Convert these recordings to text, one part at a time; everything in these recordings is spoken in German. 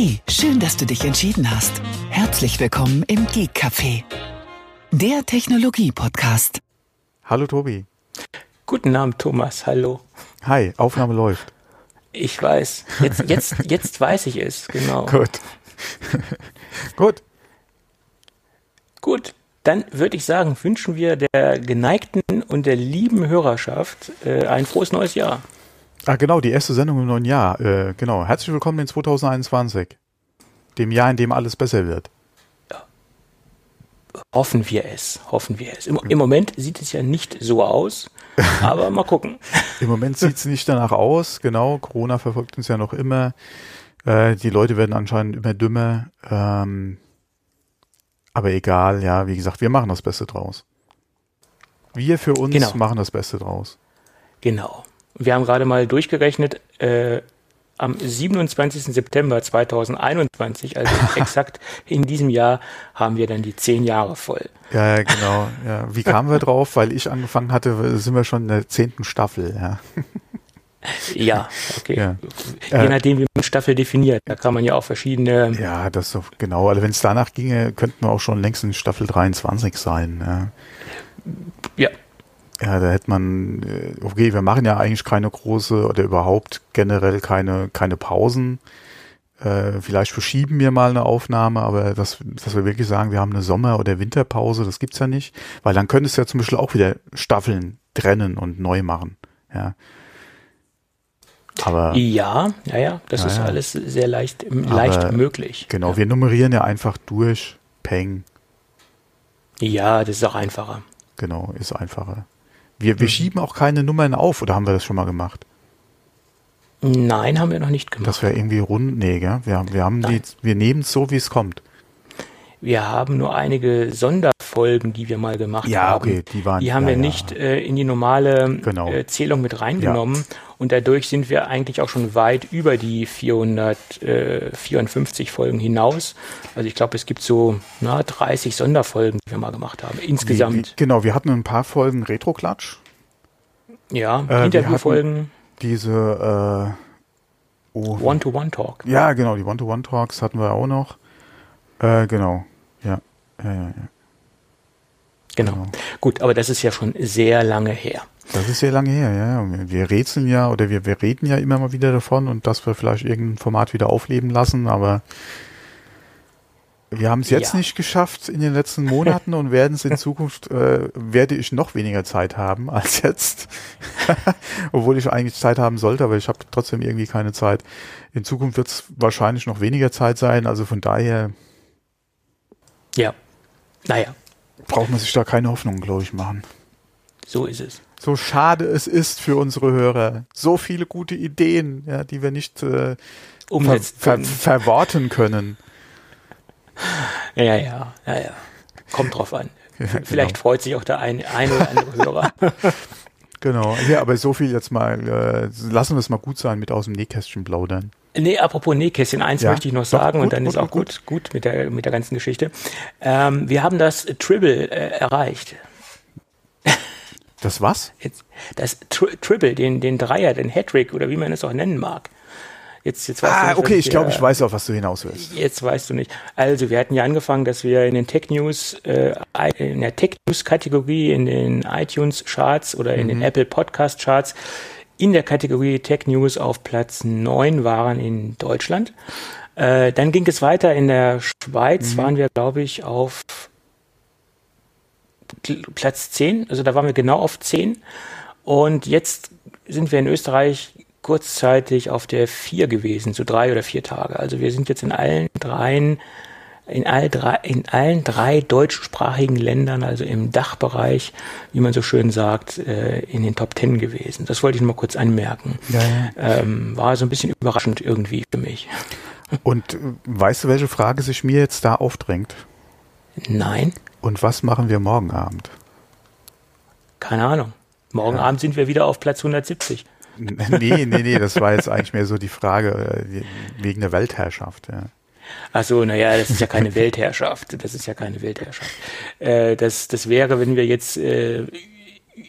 Hey, schön, dass du dich entschieden hast. Herzlich willkommen im Geek Café, der Technologie-Podcast. Hallo Tobi. Guten Abend, Thomas. Hallo. Hi, Aufnahme läuft. Ich weiß. Jetzt, jetzt, jetzt weiß ich es, genau. Gut. Gut. Gut. Dann würde ich sagen, wünschen wir der geneigten und der lieben Hörerschaft äh, ein frohes neues Jahr. Ah, genau, die erste Sendung im neuen Jahr. Äh, genau. Herzlich willkommen in 2021. Dem Jahr, in dem alles besser wird. Hoffen wir es. Hoffen wir es. Im, Im, Moment sieht es ja nicht so aus, aber mal gucken. Im Moment sieht es nicht danach aus. Genau, Corona verfolgt uns ja noch immer. Äh, die Leute werden anscheinend immer dümmer. Ähm, aber egal, ja, wie gesagt, wir machen das Beste draus. Wir für uns genau. machen das Beste draus. Genau. Wir haben gerade mal durchgerechnet, äh, am 27. September 2021, also exakt in diesem Jahr, haben wir dann die zehn Jahre voll. Ja, ja genau. Ja. Wie kamen wir drauf? Weil ich angefangen hatte, sind wir schon in der zehnten Staffel. Ja, ja okay. Ja. Je äh, nachdem, wie man Staffel definiert, da kann man ja auch verschiedene. Ja, das so, genau. Also wenn es danach ginge, könnten wir auch schon längst in Staffel 23 sein. Ja. ja. Ja, da hätte man, äh, okay, wir machen ja eigentlich keine große oder überhaupt generell keine, keine Pausen. Äh, vielleicht verschieben wir mal eine Aufnahme, aber das, dass wir wirklich sagen, wir haben eine Sommer- oder Winterpause, das gibt's ja nicht, weil dann könntest du ja zum Beispiel auch wieder Staffeln trennen und neu machen. Ja. Aber ja, ja, ja, das ja, ist alles sehr leicht, leicht möglich. Genau, ja. wir nummerieren ja einfach durch, Peng. Ja, das ist auch einfacher. Genau, ist einfacher. Wir, wir mhm. schieben auch keine Nummern auf, oder haben wir das schon mal gemacht? Nein, haben wir noch nicht gemacht. Das wäre irgendwie rund, nee, gell? Wir, wir haben Nein. die, wir nehmen es so, wie es kommt. Wir haben nur einige Sonderfolgen, die wir mal gemacht ja, haben. Okay, die waren, die haben ja, wir ja. nicht äh, in die normale genau. äh, Zählung mit reingenommen. Ja. Und dadurch sind wir eigentlich auch schon weit über die 454 Folgen hinaus. Also ich glaube, es gibt so na, 30 Sonderfolgen, die wir mal gemacht haben, insgesamt. Wie, wie, genau, wir hatten ein paar Folgen Retro-Klatsch. Ja, äh, Interviewfolgen. Diese äh, oh, One-to-One-Talk. Ja, genau, die One-to-One-Talks hatten wir auch noch. Äh, genau, ja. ja, ja, ja. Genau. genau. Gut, aber das ist ja schon sehr lange her. Das ist sehr lange her, ja. Wir rätseln ja oder wir, wir reden ja immer mal wieder davon und dass wir vielleicht irgendein Format wieder aufleben lassen, aber wir haben es jetzt ja. nicht geschafft in den letzten Monaten und werden es in Zukunft, äh, werde ich noch weniger Zeit haben als jetzt. Obwohl ich eigentlich Zeit haben sollte, aber ich habe trotzdem irgendwie keine Zeit. In Zukunft wird es wahrscheinlich noch weniger Zeit sein, also von daher. Ja, naja. Braucht man sich da keine Hoffnung, glaube ich, machen. So ist es so schade es ist für unsere Hörer. So viele gute Ideen, ja, die wir nicht äh, ver ver verworten können. Ja, ja, ja, ja. Kommt drauf an. Ja, Vielleicht genau. freut sich auch der ein, ein oder andere Hörer. genau. Ja, aber so viel jetzt mal, äh, lassen wir es mal gut sein mit aus dem Nähkästchen plaudern. Nee, apropos Nähkästchen, eins ja, möchte ich noch sagen gut, und dann gut, ist auch gut, gut, mit, der, mit der ganzen Geschichte. Ähm, wir haben das Tribble äh, erreicht. Das was? Jetzt, das Tri Triple, den, den Dreier, den Hattrick oder wie man es auch nennen mag. Jetzt, jetzt weißt ah, du nicht, okay, ich glaube, ich weiß auf was du hinaus willst. Jetzt weißt du nicht. Also, wir hatten ja angefangen, dass wir in den Tech News, äh, in der Tech News Kategorie, in den iTunes Charts oder in mhm. den Apple Podcast Charts in der Kategorie Tech News auf Platz 9 waren in Deutschland. Äh, dann ging es weiter in der Schweiz, mhm. waren wir, glaube ich, auf Platz 10, also da waren wir genau auf 10. Und jetzt sind wir in Österreich kurzzeitig auf der 4 gewesen, so drei oder vier Tage. Also wir sind jetzt in allen dreien, in, all drei, in allen drei deutschsprachigen Ländern, also im Dachbereich, wie man so schön sagt, äh, in den Top 10 gewesen. Das wollte ich nur mal kurz anmerken. Ja, ja. Ähm, war so ein bisschen überraschend irgendwie für mich. Und weißt du, welche Frage sich mir jetzt da aufdrängt? Nein. Und was machen wir morgen Abend? Keine Ahnung. Morgen ja. Abend sind wir wieder auf Platz 170. Nee, nee, nee, das war jetzt eigentlich mehr so die Frage äh, wegen der Weltherrschaft. Ja. Ach so, naja, das ist ja keine Weltherrschaft. Das ist ja keine Weltherrschaft. Äh, das, das wäre, wenn wir jetzt äh,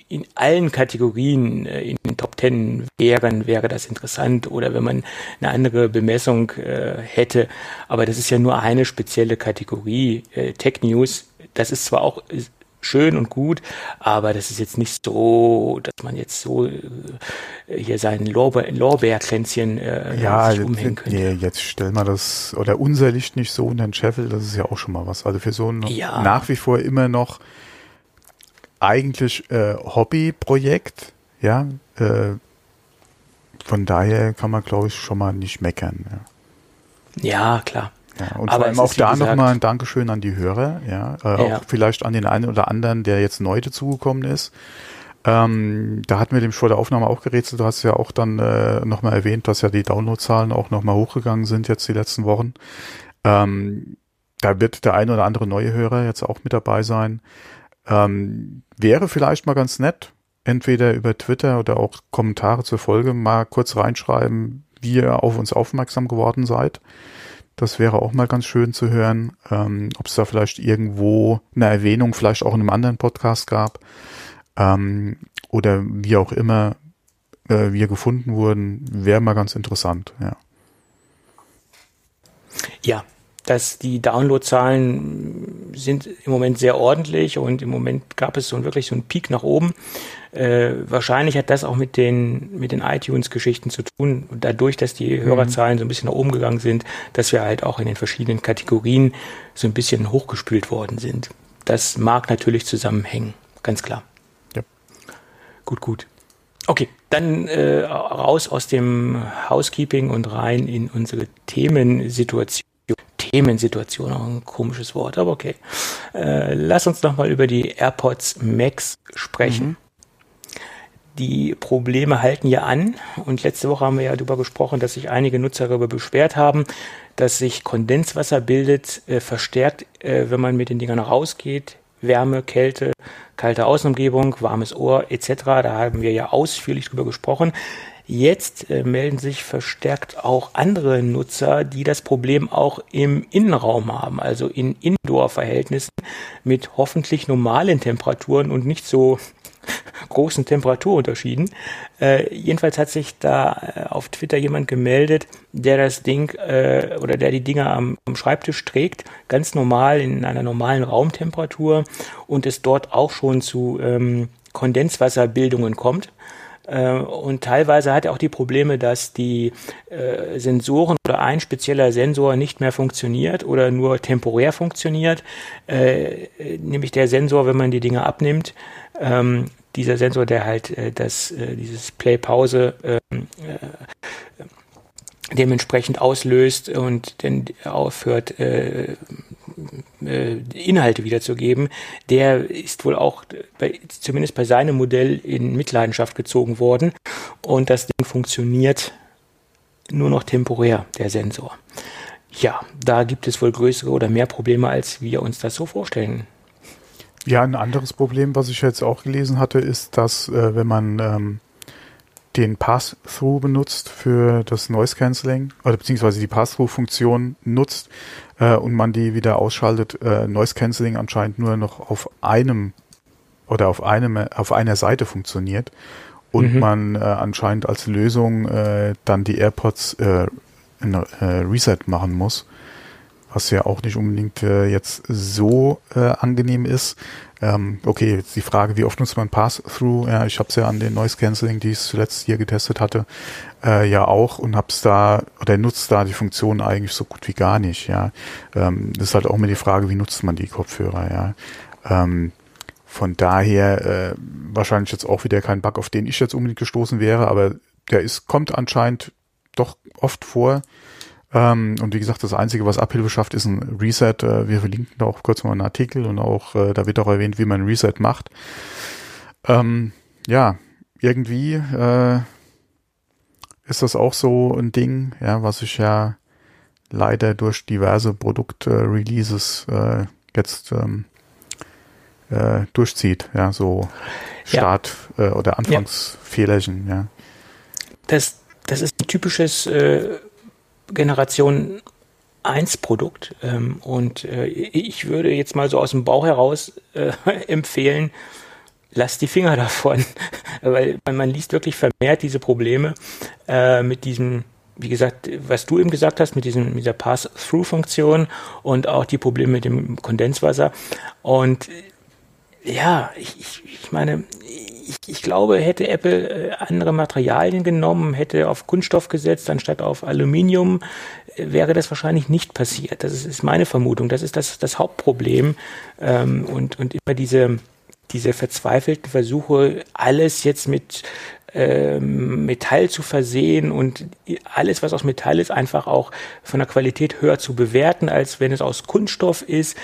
in allen Kategorien in den Top Ten wären, wäre das interessant oder wenn man eine andere Bemessung äh, hätte. Aber das ist ja nur eine spezielle Kategorie. Äh, Tech News, das ist zwar auch schön und gut, aber das ist jetzt nicht so, dass man jetzt so äh, hier sein Lorbe Lorbeerkränzchen äh, ja, sich umhängen könnte. Nee, jetzt stell mal das, oder unser Licht nicht so unter den Scheffel, das ist ja auch schon mal was. Also für so ein ja. nach wie vor immer noch eigentlich äh, Hobbyprojekt, ja, äh, von daher kann man, glaube ich, schon mal nicht meckern. Ja, ja klar. Ja, und Aber vor allem auch da nochmal ein Dankeschön an die Hörer, ja, äh, ja. auch vielleicht an den einen oder anderen, der jetzt neu dazugekommen ist. Ähm, da hatten wir dem vor der Aufnahme auch gerätselt. Du hast ja auch dann äh, nochmal erwähnt, dass ja die Downloadzahlen auch nochmal hochgegangen sind jetzt die letzten Wochen. Ähm, da wird der ein oder andere neue Hörer jetzt auch mit dabei sein. Ähm, wäre vielleicht mal ganz nett, entweder über Twitter oder auch Kommentare zur Folge mal kurz reinschreiben, wie ihr auf uns aufmerksam geworden seid. Das wäre auch mal ganz schön zu hören, ähm, ob es da vielleicht irgendwo eine Erwähnung, vielleicht auch in einem anderen Podcast gab ähm, oder wie auch immer äh, wir gefunden wurden, wäre mal ganz interessant. Ja. Ja, dass die Downloadzahlen sind im Moment sehr ordentlich und im Moment gab es so wirklich so einen Peak nach oben. Äh, wahrscheinlich hat das auch mit den, mit den iTunes-Geschichten zu tun, dadurch, dass die mhm. Hörerzahlen so ein bisschen nach oben gegangen sind, dass wir halt auch in den verschiedenen Kategorien so ein bisschen hochgespült worden sind. Das mag natürlich zusammenhängen, ganz klar. Ja. Gut, gut. Okay, dann äh, raus aus dem Housekeeping und rein in unsere Themensituation. Themensituation, auch ein komisches Wort, aber okay. Äh, lass uns nochmal über die AirPods Max sprechen. Mhm. Die Probleme halten ja an und letzte Woche haben wir ja darüber gesprochen, dass sich einige Nutzer darüber beschwert haben, dass sich Kondenswasser bildet, äh, verstärkt, äh, wenn man mit den Dingern rausgeht. Wärme, Kälte, kalte Außenumgebung, warmes Ohr etc. Da haben wir ja ausführlich drüber gesprochen. Jetzt äh, melden sich verstärkt auch andere Nutzer, die das Problem auch im Innenraum haben, also in Indoor-Verhältnissen mit hoffentlich normalen Temperaturen und nicht so großen Temperaturunterschieden. Äh, jedenfalls hat sich da äh, auf Twitter jemand gemeldet, der das Ding äh, oder der die Dinger am, am, Schreibtisch trägt, ganz normal in einer normalen Raumtemperatur und es dort auch schon zu ähm, Kondenswasserbildungen kommt. Äh, und teilweise hat er auch die Probleme, dass die äh, Sensoren oder ein spezieller Sensor nicht mehr funktioniert oder nur temporär funktioniert. Äh, nämlich der Sensor, wenn man die Dinge abnimmt, ähm, dieser Sensor, der halt äh, das, äh, dieses Play-Pause ähm, äh, dementsprechend auslöst und dann aufhört, äh, äh, Inhalte wiederzugeben, der ist wohl auch bei, zumindest bei seinem Modell in Mitleidenschaft gezogen worden und das Ding funktioniert nur noch temporär, der Sensor. Ja, da gibt es wohl größere oder mehr Probleme, als wir uns das so vorstellen. Ja, ein anderes Problem, was ich jetzt auch gelesen hatte, ist, dass äh, wenn man ähm, den Pass-Through benutzt für das Noise Cancelling oder beziehungsweise die Pass-Through-Funktion nutzt äh, und man die wieder ausschaltet, äh, Noise Cancelling anscheinend nur noch auf einem oder auf einem auf einer Seite funktioniert und mhm. man äh, anscheinend als Lösung äh, dann die AirPods äh, in, äh, Reset machen muss, was ja auch nicht unbedingt äh, jetzt so äh, angenehm ist. Ähm, okay, jetzt die Frage, wie oft nutzt man Pass-Through? Ja, ich habe es ja an den Noise Cancelling, die ich zuletzt hier getestet hatte, äh, ja auch und hab's da oder nutzt da die Funktion eigentlich so gut wie gar nicht. Ja, ähm, das ist halt auch immer die Frage, wie nutzt man die Kopfhörer? Ja, ähm, von daher äh, wahrscheinlich jetzt auch wieder kein Bug, auf den ich jetzt unbedingt gestoßen wäre, aber der ist kommt anscheinend doch oft vor. Ähm, und wie gesagt, das Einzige, was Abhilfe schafft, ist ein Reset. Äh, wir verlinken da auch kurz mal einen Artikel und auch, äh, da wird auch erwähnt, wie man ein Reset macht. Ähm, ja, irgendwie äh, ist das auch so ein Ding, ja, was ich ja leider durch diverse Produktreleases äh, jetzt ähm, äh, durchzieht, ja, so Start ja. äh, oder Anfangsfehlerchen, ja. Das, das ist ein typisches äh, Generation 1 Produkt ähm, und äh, ich würde jetzt mal so aus dem Bauch heraus äh, empfehlen, lasst die Finger davon, weil man liest wirklich vermehrt diese Probleme äh, mit diesem wie gesagt, was du eben gesagt hast mit, diesem, mit dieser Pass-Through-Funktion und auch die Probleme mit dem Kondenswasser. Und ja, ich, ich meine, ich, ich glaube, hätte Apple äh, andere Materialien genommen, hätte auf Kunststoff gesetzt anstatt auf Aluminium, äh, wäre das wahrscheinlich nicht passiert. Das ist, ist meine Vermutung. Das ist das, das Hauptproblem. Ähm, und, und immer diese, diese verzweifelten Versuche, alles jetzt mit ähm, Metall zu versehen und alles, was aus Metall ist, einfach auch von der Qualität höher zu bewerten, als wenn es aus Kunststoff ist.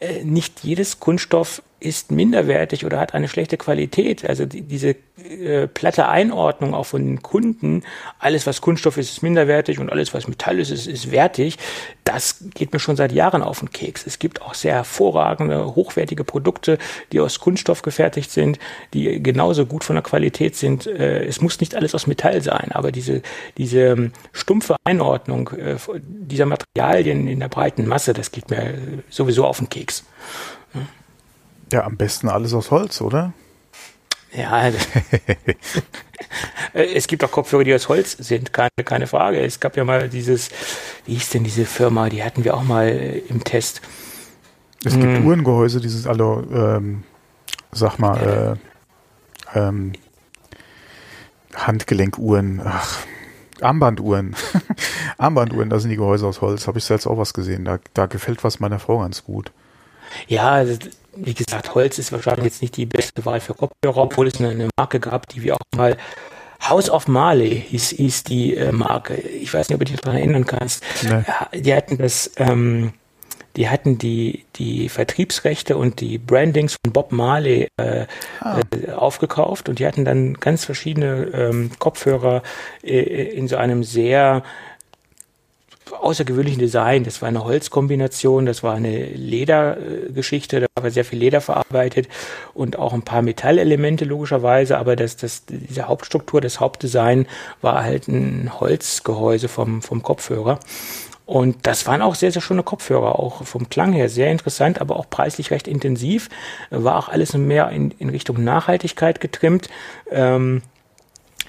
Äh, nicht jedes Kunststoff ist minderwertig oder hat eine schlechte Qualität. Also die, diese äh, platte Einordnung auch von den Kunden, alles was Kunststoff ist, ist minderwertig und alles was Metall ist, ist, ist wertig, das geht mir schon seit Jahren auf den Keks. Es gibt auch sehr hervorragende, hochwertige Produkte, die aus Kunststoff gefertigt sind, die genauso gut von der Qualität sind. Äh, es muss nicht alles aus Metall sein, aber diese, diese ähm, stumpfe Einordnung äh, dieser Materialien in der breiten Masse, das geht mir sowieso auf den Keks. Ja, am besten alles aus Holz, oder? Ja, es gibt auch Kopfhörer, die aus Holz sind, keine, keine Frage. Es gab ja mal dieses, wie hieß denn diese Firma, die hatten wir auch mal im Test. Es gibt hm. Uhrengehäuse, dieses alle, ähm, sag mal, äh, ähm, Handgelenkuhren, ach, Armbanduhren. Armbanduhren, da sind die Gehäuse aus Holz. Habe ich selbst auch was gesehen. Da, da gefällt was meiner Frau ganz gut. Ja, wie gesagt, Holz ist wahrscheinlich jetzt nicht die beste Wahl für Kopfhörer, obwohl es eine, eine Marke gab, die wir auch mal House of Marley hieß, hieß die äh, Marke. Ich weiß nicht, ob du dich daran erinnern kannst. Nee. Die hatten das, ähm, die hatten die, die Vertriebsrechte und die Brandings von Bob Marley äh, ah. äh, aufgekauft und die hatten dann ganz verschiedene ähm, Kopfhörer äh, in so einem sehr außergewöhnlichen Design. Das war eine Holzkombination, das war eine Ledergeschichte, da war sehr viel Leder verarbeitet und auch ein paar Metallelemente logischerweise, aber das, das, diese Hauptstruktur, das Hauptdesign war halt ein Holzgehäuse vom, vom Kopfhörer. Und das waren auch sehr, sehr schöne Kopfhörer, auch vom Klang her sehr interessant, aber auch preislich recht intensiv. War auch alles mehr in, in Richtung Nachhaltigkeit getrimmt. Ähm,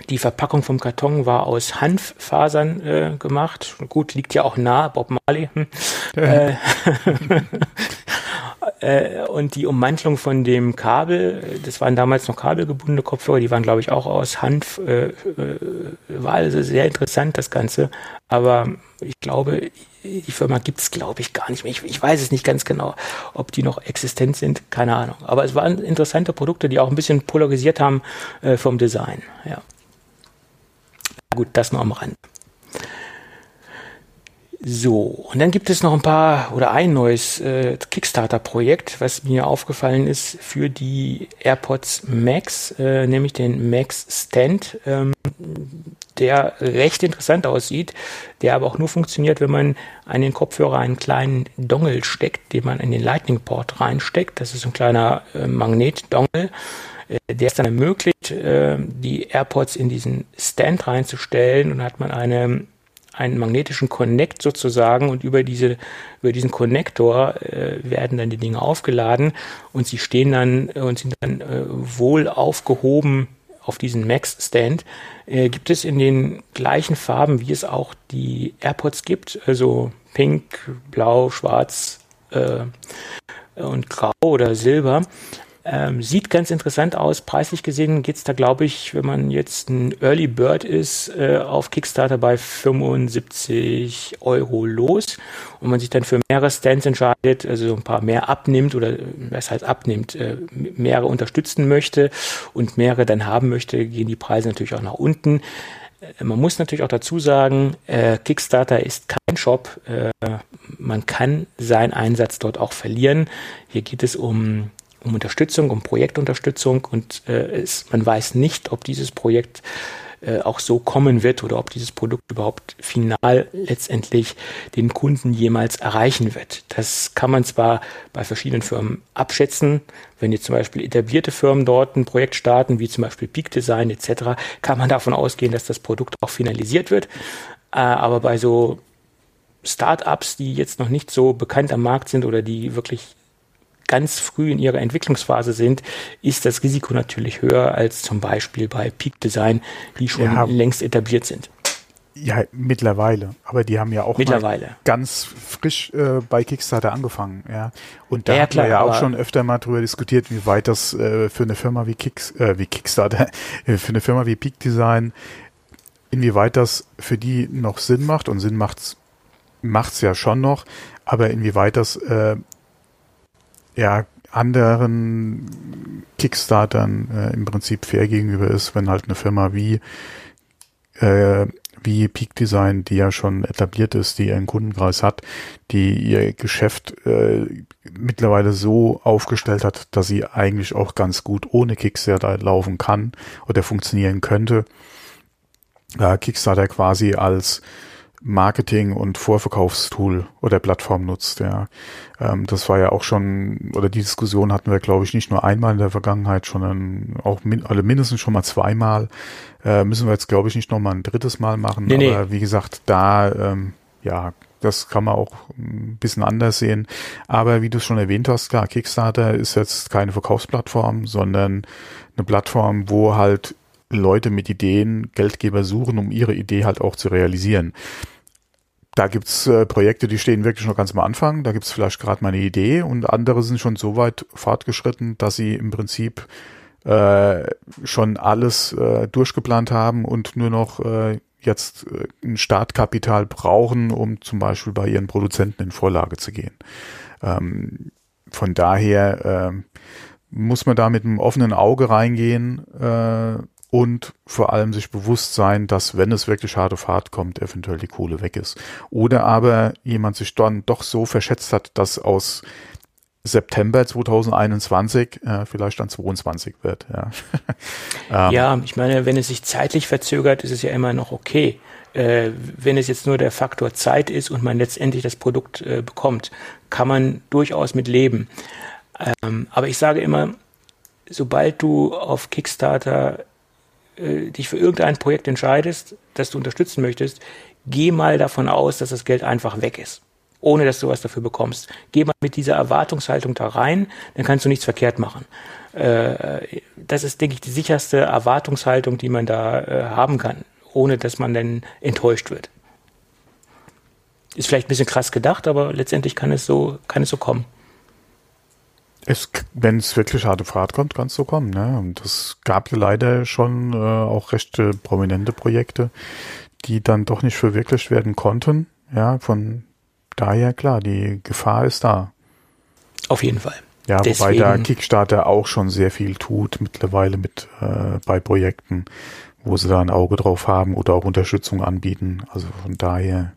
die Verpackung vom Karton war aus Hanffasern äh, gemacht. Gut, liegt ja auch nah, Bob Marley. Hm. äh, äh, und die Ummantelung von dem Kabel, das waren damals noch kabelgebundene Kopfhörer, die waren, glaube ich, auch aus Hanf. Äh, äh, war also sehr interessant, das Ganze. Aber ich glaube, die Firma gibt es, glaube ich, gar nicht mehr. Ich, ich, weiß es nicht ganz genau, ob die noch existent sind. Keine Ahnung. Aber es waren interessante Produkte, die auch ein bisschen polarisiert haben äh, vom Design. Ja. Gut, das nur am Rand. So, und dann gibt es noch ein paar oder ein neues äh, Kickstarter-Projekt, was mir aufgefallen ist für die AirPods Max, äh, nämlich den Max Stand, ähm, der recht interessant aussieht, der aber auch nur funktioniert, wenn man an den Kopfhörer einen kleinen Dongle steckt, den man in den Lightning-Port reinsteckt. Das ist ein kleiner äh, Magnet-Dongle der es dann ermöglicht, äh, die AirPods in diesen Stand reinzustellen und hat man eine, einen magnetischen Connect sozusagen und über diese über diesen Connector äh, werden dann die Dinge aufgeladen und sie stehen dann und sind dann äh, wohl aufgehoben auf diesen Max Stand. Äh, gibt es in den gleichen Farben, wie es auch die AirPods gibt, also pink, blau, schwarz äh, und grau oder silber. Ähm, sieht ganz interessant aus. Preislich gesehen geht's da, glaube ich, wenn man jetzt ein Early Bird ist, äh, auf Kickstarter bei 75 Euro los. Und man sich dann für mehrere Stands entscheidet, also so ein paar mehr abnimmt oder was heißt abnimmt, äh, mehrere unterstützen möchte und mehrere dann haben möchte, gehen die Preise natürlich auch nach unten. Äh, man muss natürlich auch dazu sagen, äh, Kickstarter ist kein Shop. Äh, man kann seinen Einsatz dort auch verlieren. Hier geht es um um Unterstützung, um Projektunterstützung und äh, es, man weiß nicht, ob dieses Projekt äh, auch so kommen wird oder ob dieses Produkt überhaupt final letztendlich den Kunden jemals erreichen wird. Das kann man zwar bei verschiedenen Firmen abschätzen. Wenn jetzt zum Beispiel etablierte Firmen dort ein Projekt starten, wie zum Beispiel Peak Design etc., kann man davon ausgehen, dass das Produkt auch finalisiert wird. Äh, aber bei so Startups, die jetzt noch nicht so bekannt am Markt sind oder die wirklich ganz früh in ihrer Entwicklungsphase sind, ist das Risiko natürlich höher als zum Beispiel bei Peak Design, die schon ja. längst etabliert sind. Ja, mittlerweile. Aber die haben ja auch mittlerweile. ganz frisch äh, bei Kickstarter angefangen, ja. Und da ja, haben wir ja auch schon öfter mal drüber diskutiert, wie weit das äh, für eine Firma wie, Kicks, äh, wie Kickstarter, für eine Firma wie Peak Design, inwieweit das für die noch Sinn macht. Und Sinn macht's macht's ja schon noch, aber inwieweit das äh, ja anderen Kickstartern äh, im Prinzip fair gegenüber ist, wenn halt eine Firma wie äh, wie Peak Design, die ja schon etabliert ist, die ihren Kundenkreis hat, die ihr Geschäft äh, mittlerweile so aufgestellt hat, dass sie eigentlich auch ganz gut ohne Kickstarter laufen kann oder funktionieren könnte. Kickstarter quasi als Marketing- und Vorverkaufstool oder Plattform nutzt. Ja. Ähm, das war ja auch schon, oder die Diskussion hatten wir, glaube ich, nicht nur einmal in der Vergangenheit, sondern auch min also mindestens schon mal zweimal. Äh, müssen wir jetzt, glaube ich, nicht noch mal ein drittes Mal machen. Nee, Aber nee. wie gesagt, da, ähm, ja, das kann man auch ein bisschen anders sehen. Aber wie du es schon erwähnt hast, klar, Kickstarter ist jetzt keine Verkaufsplattform, sondern eine Plattform, wo halt Leute mit Ideen Geldgeber suchen, um ihre Idee halt auch zu realisieren da gibt's äh, Projekte, die stehen wirklich noch ganz am Anfang. Da gibt's vielleicht gerade mal eine Idee und andere sind schon so weit fortgeschritten, dass sie im Prinzip äh, schon alles äh, durchgeplant haben und nur noch äh, jetzt äh, ein Startkapital brauchen, um zum Beispiel bei ihren Produzenten in Vorlage zu gehen. Ähm, von daher äh, muss man da mit einem offenen Auge reingehen äh, und vor allem sich bewusst sein, dass wenn es wirklich hart auf hart kommt, eventuell die Kohle weg ist. Oder aber jemand sich dann doch so verschätzt hat, dass aus September 2021 äh, vielleicht dann 22 wird. Ja. ähm, ja, ich meine, wenn es sich zeitlich verzögert, ist es ja immer noch okay. Äh, wenn es jetzt nur der Faktor Zeit ist und man letztendlich das Produkt äh, bekommt, kann man durchaus mit leben. Ähm, aber ich sage immer, sobald du auf Kickstarter äh, dich für irgendein Projekt entscheidest, das du unterstützen möchtest, geh mal davon aus, dass das Geld einfach weg ist, ohne dass du was dafür bekommst. Geh mal mit dieser Erwartungshaltung da rein, dann kannst du nichts verkehrt machen. Äh, das ist, denke ich, die sicherste Erwartungshaltung, die man da äh, haben kann, ohne dass man dann enttäuscht wird. Ist vielleicht ein bisschen krass gedacht, aber letztendlich kann es so, kann es so kommen. Es, wenn es wirklich harte Fahrt kommt, kann es so kommen. Ne? Und es gab ja leider schon äh, auch recht äh, prominente Projekte, die dann doch nicht verwirklicht werden konnten. Ja, von daher klar, die Gefahr ist da. Auf jeden Fall. Ja, Deswegen. wobei der Kickstarter auch schon sehr viel tut mittlerweile mit äh, bei Projekten, wo sie da ein Auge drauf haben oder auch Unterstützung anbieten. Also von daher.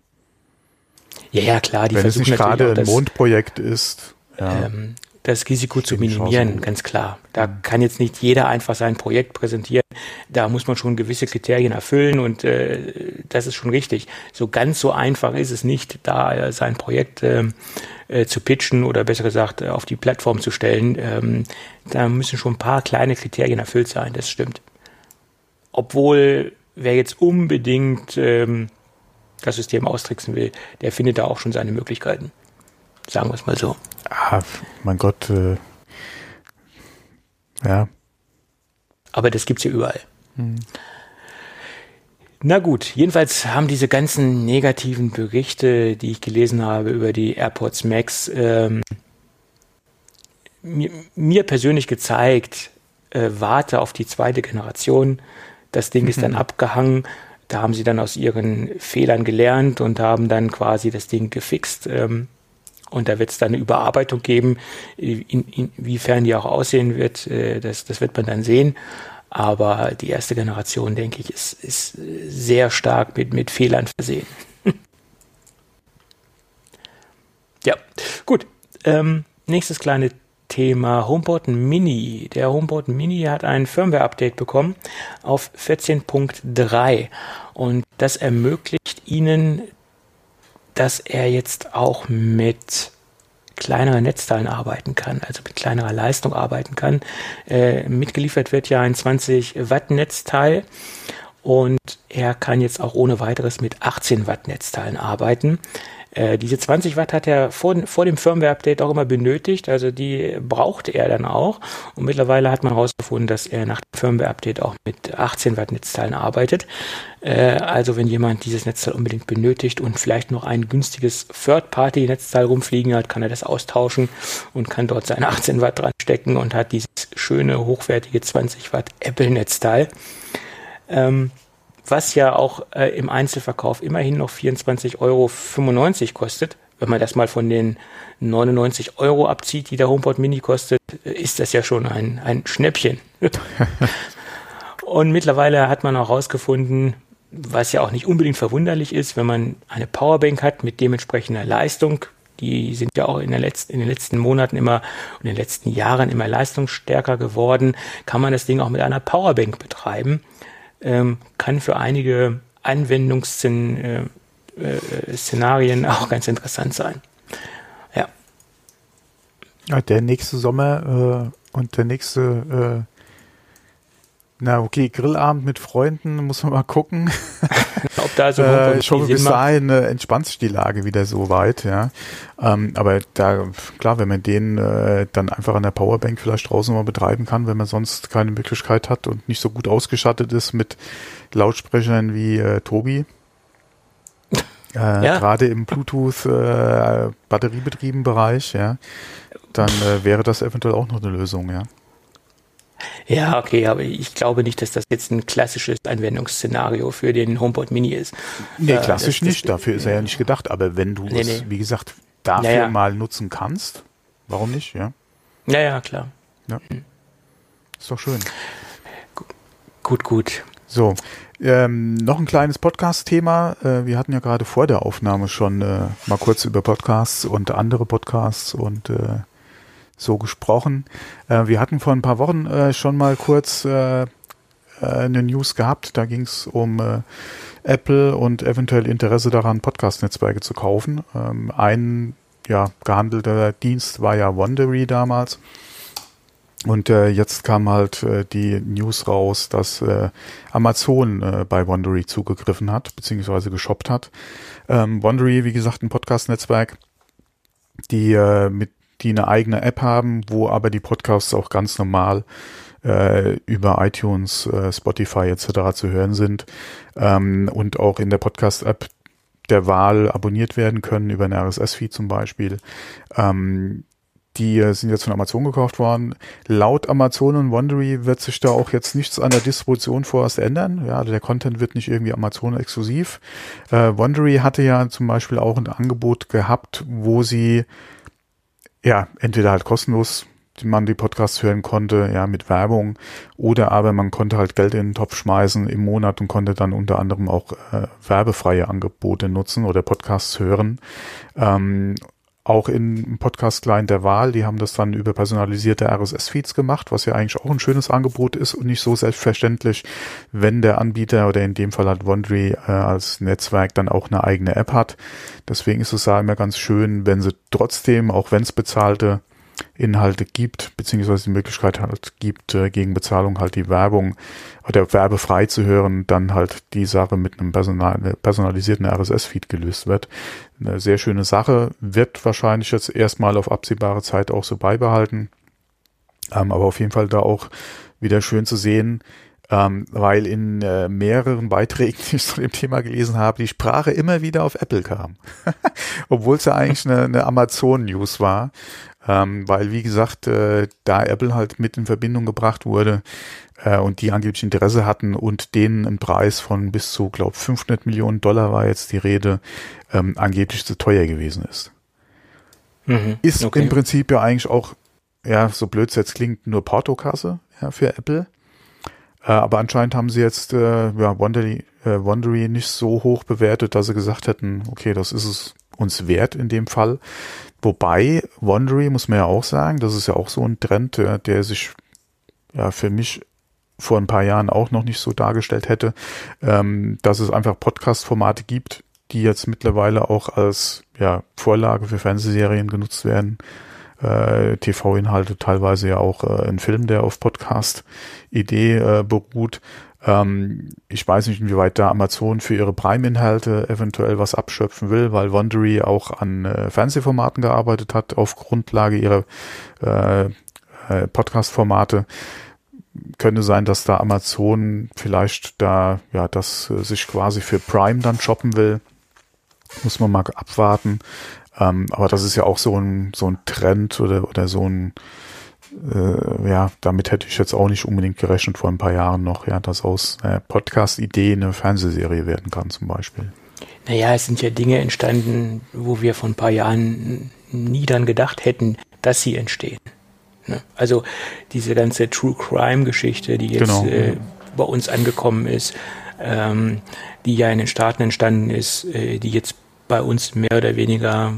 Ja, ja, klar. Die wenn es nicht gerade ein Mondprojekt ist. Ja. Ähm, das Risiko zu minimieren, ganz klar. Da mhm. kann jetzt nicht jeder einfach sein Projekt präsentieren. Da muss man schon gewisse Kriterien erfüllen und äh, das ist schon richtig. So ganz so einfach ist es nicht, da äh, sein Projekt äh, äh, zu pitchen oder besser gesagt äh, auf die Plattform zu stellen. Ähm, da müssen schon ein paar kleine Kriterien erfüllt sein, das stimmt. Obwohl, wer jetzt unbedingt ähm, das System austricksen will, der findet da auch schon seine Möglichkeiten. Sagen wir es mal so. Ah, mein Gott. Äh, ja. Aber das gibt's ja überall. Hm. Na gut, jedenfalls haben diese ganzen negativen Berichte, die ich gelesen habe über die AirPods Max, ähm, mir, mir, persönlich gezeigt, äh, warte auf die zweite Generation. Das Ding ist dann abgehangen. Da haben sie dann aus ihren Fehlern gelernt und haben dann quasi das Ding gefixt. Ähm, und da wird es dann eine Überarbeitung geben, in, in, inwiefern die auch aussehen wird, äh, das, das wird man dann sehen. Aber die erste Generation, denke ich, ist, ist sehr stark mit, mit Fehlern versehen. ja, gut. Ähm, nächstes kleine Thema HomePod Mini. Der HomePod Mini hat ein Firmware-Update bekommen auf 14.3 und das ermöglicht Ihnen dass er jetzt auch mit kleineren Netzteilen arbeiten kann, also mit kleinerer Leistung arbeiten kann. Äh, mitgeliefert wird ja ein 20 Watt Netzteil und er kann jetzt auch ohne weiteres mit 18 Watt Netzteilen arbeiten. Äh, diese 20 Watt hat er vor, vor dem Firmware-Update auch immer benötigt, also die brauchte er dann auch. Und mittlerweile hat man herausgefunden, dass er nach dem Firmware-Update auch mit 18 Watt Netzteilen arbeitet. Äh, also wenn jemand dieses Netzteil unbedingt benötigt und vielleicht noch ein günstiges Third-Party-Netzteil rumfliegen hat, kann er das austauschen und kann dort seine 18 Watt dran stecken und hat dieses schöne, hochwertige 20 Watt Apple-Netzteil. Ähm, was ja auch äh, im Einzelverkauf immerhin noch 24,95 Euro kostet. Wenn man das mal von den 99 Euro abzieht, die der HomePod Mini kostet, äh, ist das ja schon ein, ein Schnäppchen. Und mittlerweile hat man auch herausgefunden, was ja auch nicht unbedingt verwunderlich ist, wenn man eine Powerbank hat mit dementsprechender Leistung, die sind ja auch in, der letzten, in den letzten Monaten immer und in den letzten Jahren immer leistungsstärker geworden, kann man das Ding auch mit einer Powerbank betreiben ähm, kann für einige Anwendungsszenarien äh, äh, auch ganz interessant sein. Ja. der nächste Sommer äh, und der nächste äh, na okay, Grillabend mit Freunden, muss man mal gucken. Ob da so äh, ich hoffe, bis dahin äh, entspannt sich die Lage wieder so weit, ja. Ähm, aber da, klar, wenn man den äh, dann einfach an der Powerbank vielleicht draußen mal betreiben kann, wenn man sonst keine Möglichkeit hat und nicht so gut ausgestattet ist mit Lautsprechern wie äh, Tobi. Äh, ja. Gerade im Bluetooth äh, Bereich, ja, dann äh, wäre das eventuell auch noch eine Lösung, ja. Ja, okay, aber ich glaube nicht, dass das jetzt ein klassisches Anwendungsszenario für den HomePod Mini ist. Nee, äh, klassisch das, nicht, dafür ist er ja nicht gedacht. Aber wenn du nee, es, nee. wie gesagt, dafür ja, ja. mal nutzen kannst, warum nicht, ja? Ja, ja, klar. Ja. Hm. Ist doch schön. Gut, gut. So, ähm, noch ein kleines Podcast-Thema. Äh, wir hatten ja gerade vor der Aufnahme schon äh, mal kurz über Podcasts und andere Podcasts und äh, so gesprochen. Äh, wir hatten vor ein paar Wochen äh, schon mal kurz äh, äh eine News gehabt. Da ging es um äh, Apple und eventuell Interesse daran, Podcast-Netzwerke zu kaufen. Ähm, ein ja, gehandelter Dienst war ja Wondery damals. Und äh, jetzt kam halt die News raus, dass Amazon bei Wondery zugegriffen hat, beziehungsweise geshoppt hat. Ähm, Wondery, wie gesagt, ein Podcast-Netzwerk, die äh, mit die eine eigene App haben, wo aber die Podcasts auch ganz normal äh, über iTunes, äh, Spotify etc. zu hören sind ähm, und auch in der Podcast-App der Wahl abonniert werden können, über ein RSS-Feed zum Beispiel. Ähm, die äh, sind jetzt von Amazon gekauft worden. Laut Amazon und Wondery wird sich da auch jetzt nichts an der Distribution vorerst ändern. Ja, also der Content wird nicht irgendwie Amazon exklusiv. Äh, Wondery hatte ja zum Beispiel auch ein Angebot gehabt, wo sie ja, entweder halt kostenlos, die man die Podcasts hören konnte, ja, mit Werbung, oder aber man konnte halt Geld in den Topf schmeißen im Monat und konnte dann unter anderem auch äh, werbefreie Angebote nutzen oder Podcasts hören. Ähm, auch im Podcast-Client der Wahl, die haben das dann über personalisierte RSS-Feeds gemacht, was ja eigentlich auch ein schönes Angebot ist und nicht so selbstverständlich, wenn der Anbieter oder in dem Fall hat Wondery äh, als Netzwerk dann auch eine eigene App hat. Deswegen ist es da immer ganz schön, wenn sie trotzdem, auch wenn es bezahlte Inhalte gibt, beziehungsweise die Möglichkeit halt gibt, äh, gegen Bezahlung halt die Werbung oder werbefrei zu hören, dann halt die Sache mit einem personal, personalisierten RSS-Feed gelöst wird. Eine sehr schöne Sache, wird wahrscheinlich jetzt erstmal auf absehbare Zeit auch so beibehalten. Ähm, aber auf jeden Fall da auch wieder schön zu sehen, ähm, weil in äh, mehreren Beiträgen, die ich zu dem Thema gelesen habe, die Sprache immer wieder auf Apple kam. Obwohl es ja eigentlich eine, eine Amazon-News war. Ähm, weil, wie gesagt, äh, da Apple halt mit in Verbindung gebracht wurde äh, und die angeblich Interesse hatten und denen ein Preis von bis zu, glaube 500 Millionen Dollar war jetzt die Rede, ähm, angeblich zu teuer gewesen ist. Mhm, ist okay. im Prinzip ja eigentlich auch, ja, so blöd es jetzt klingt, nur Portokasse ja, für Apple. Äh, aber anscheinend haben sie jetzt äh, ja, Wondery, äh, Wondery nicht so hoch bewertet, dass sie gesagt hätten, okay, das ist es uns wert in dem Fall. Wobei Wondery, muss man ja auch sagen, das ist ja auch so ein Trend, der, der sich ja für mich vor ein paar Jahren auch noch nicht so dargestellt hätte, ähm, dass es einfach Podcast-Formate gibt, die jetzt mittlerweile auch als ja, Vorlage für Fernsehserien genutzt werden äh, TV-Inhalte, teilweise ja auch äh, ein Film, der auf Podcast-Idee äh, beruht. Ähm, ich weiß nicht, inwieweit da Amazon für ihre Prime-Inhalte eventuell was abschöpfen will, weil Wondery auch an äh, Fernsehformaten gearbeitet hat auf Grundlage ihrer äh, äh, Podcast-Formate. Könnte sein, dass da Amazon vielleicht da, ja, das äh, sich quasi für Prime dann shoppen will. Muss man mal abwarten. Ähm, aber das ist ja auch so ein, so ein Trend oder, oder so ein, äh, ja, damit hätte ich jetzt auch nicht unbedingt gerechnet vor ein paar Jahren noch, ja, dass aus äh, Podcast-Idee eine Fernsehserie werden kann zum Beispiel. Naja, es sind ja Dinge entstanden, wo wir vor ein paar Jahren nie dann gedacht hätten, dass sie entstehen. Ne? Also diese ganze True Crime-Geschichte, die jetzt genau, äh, bei uns angekommen ist, ähm, die ja in den Staaten entstanden ist, äh, die jetzt bei uns mehr oder weniger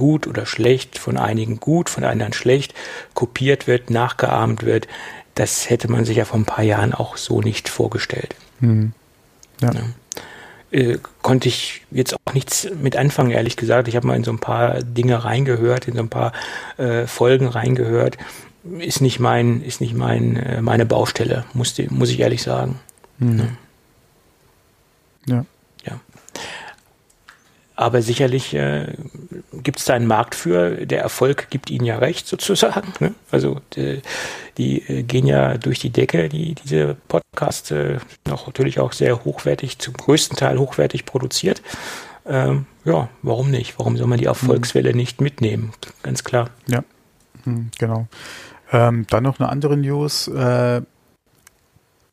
gut oder schlecht, von einigen gut, von anderen schlecht, kopiert wird, nachgeahmt wird, das hätte man sich ja vor ein paar Jahren auch so nicht vorgestellt. Mhm. Ja. ja. Äh, konnte ich jetzt auch nichts mit anfangen, ehrlich gesagt. Ich habe mal in so ein paar Dinge reingehört, in so ein paar äh, Folgen reingehört. Ist nicht mein, ist nicht mein, äh, meine Baustelle, muss, muss ich ehrlich sagen. Mhm. Ja. ja. Aber sicherlich äh, gibt es da einen Markt für. Der Erfolg gibt ihnen ja recht, sozusagen. Ne? Also die, die äh, gehen ja durch die Decke, die, diese Podcasts, äh, noch natürlich auch sehr hochwertig, zum größten Teil hochwertig produziert. Ähm, ja, warum nicht? Warum soll man die Erfolgswelle nicht mitnehmen? Ganz klar. Ja, hm, genau. Ähm, dann noch eine andere News. Äh,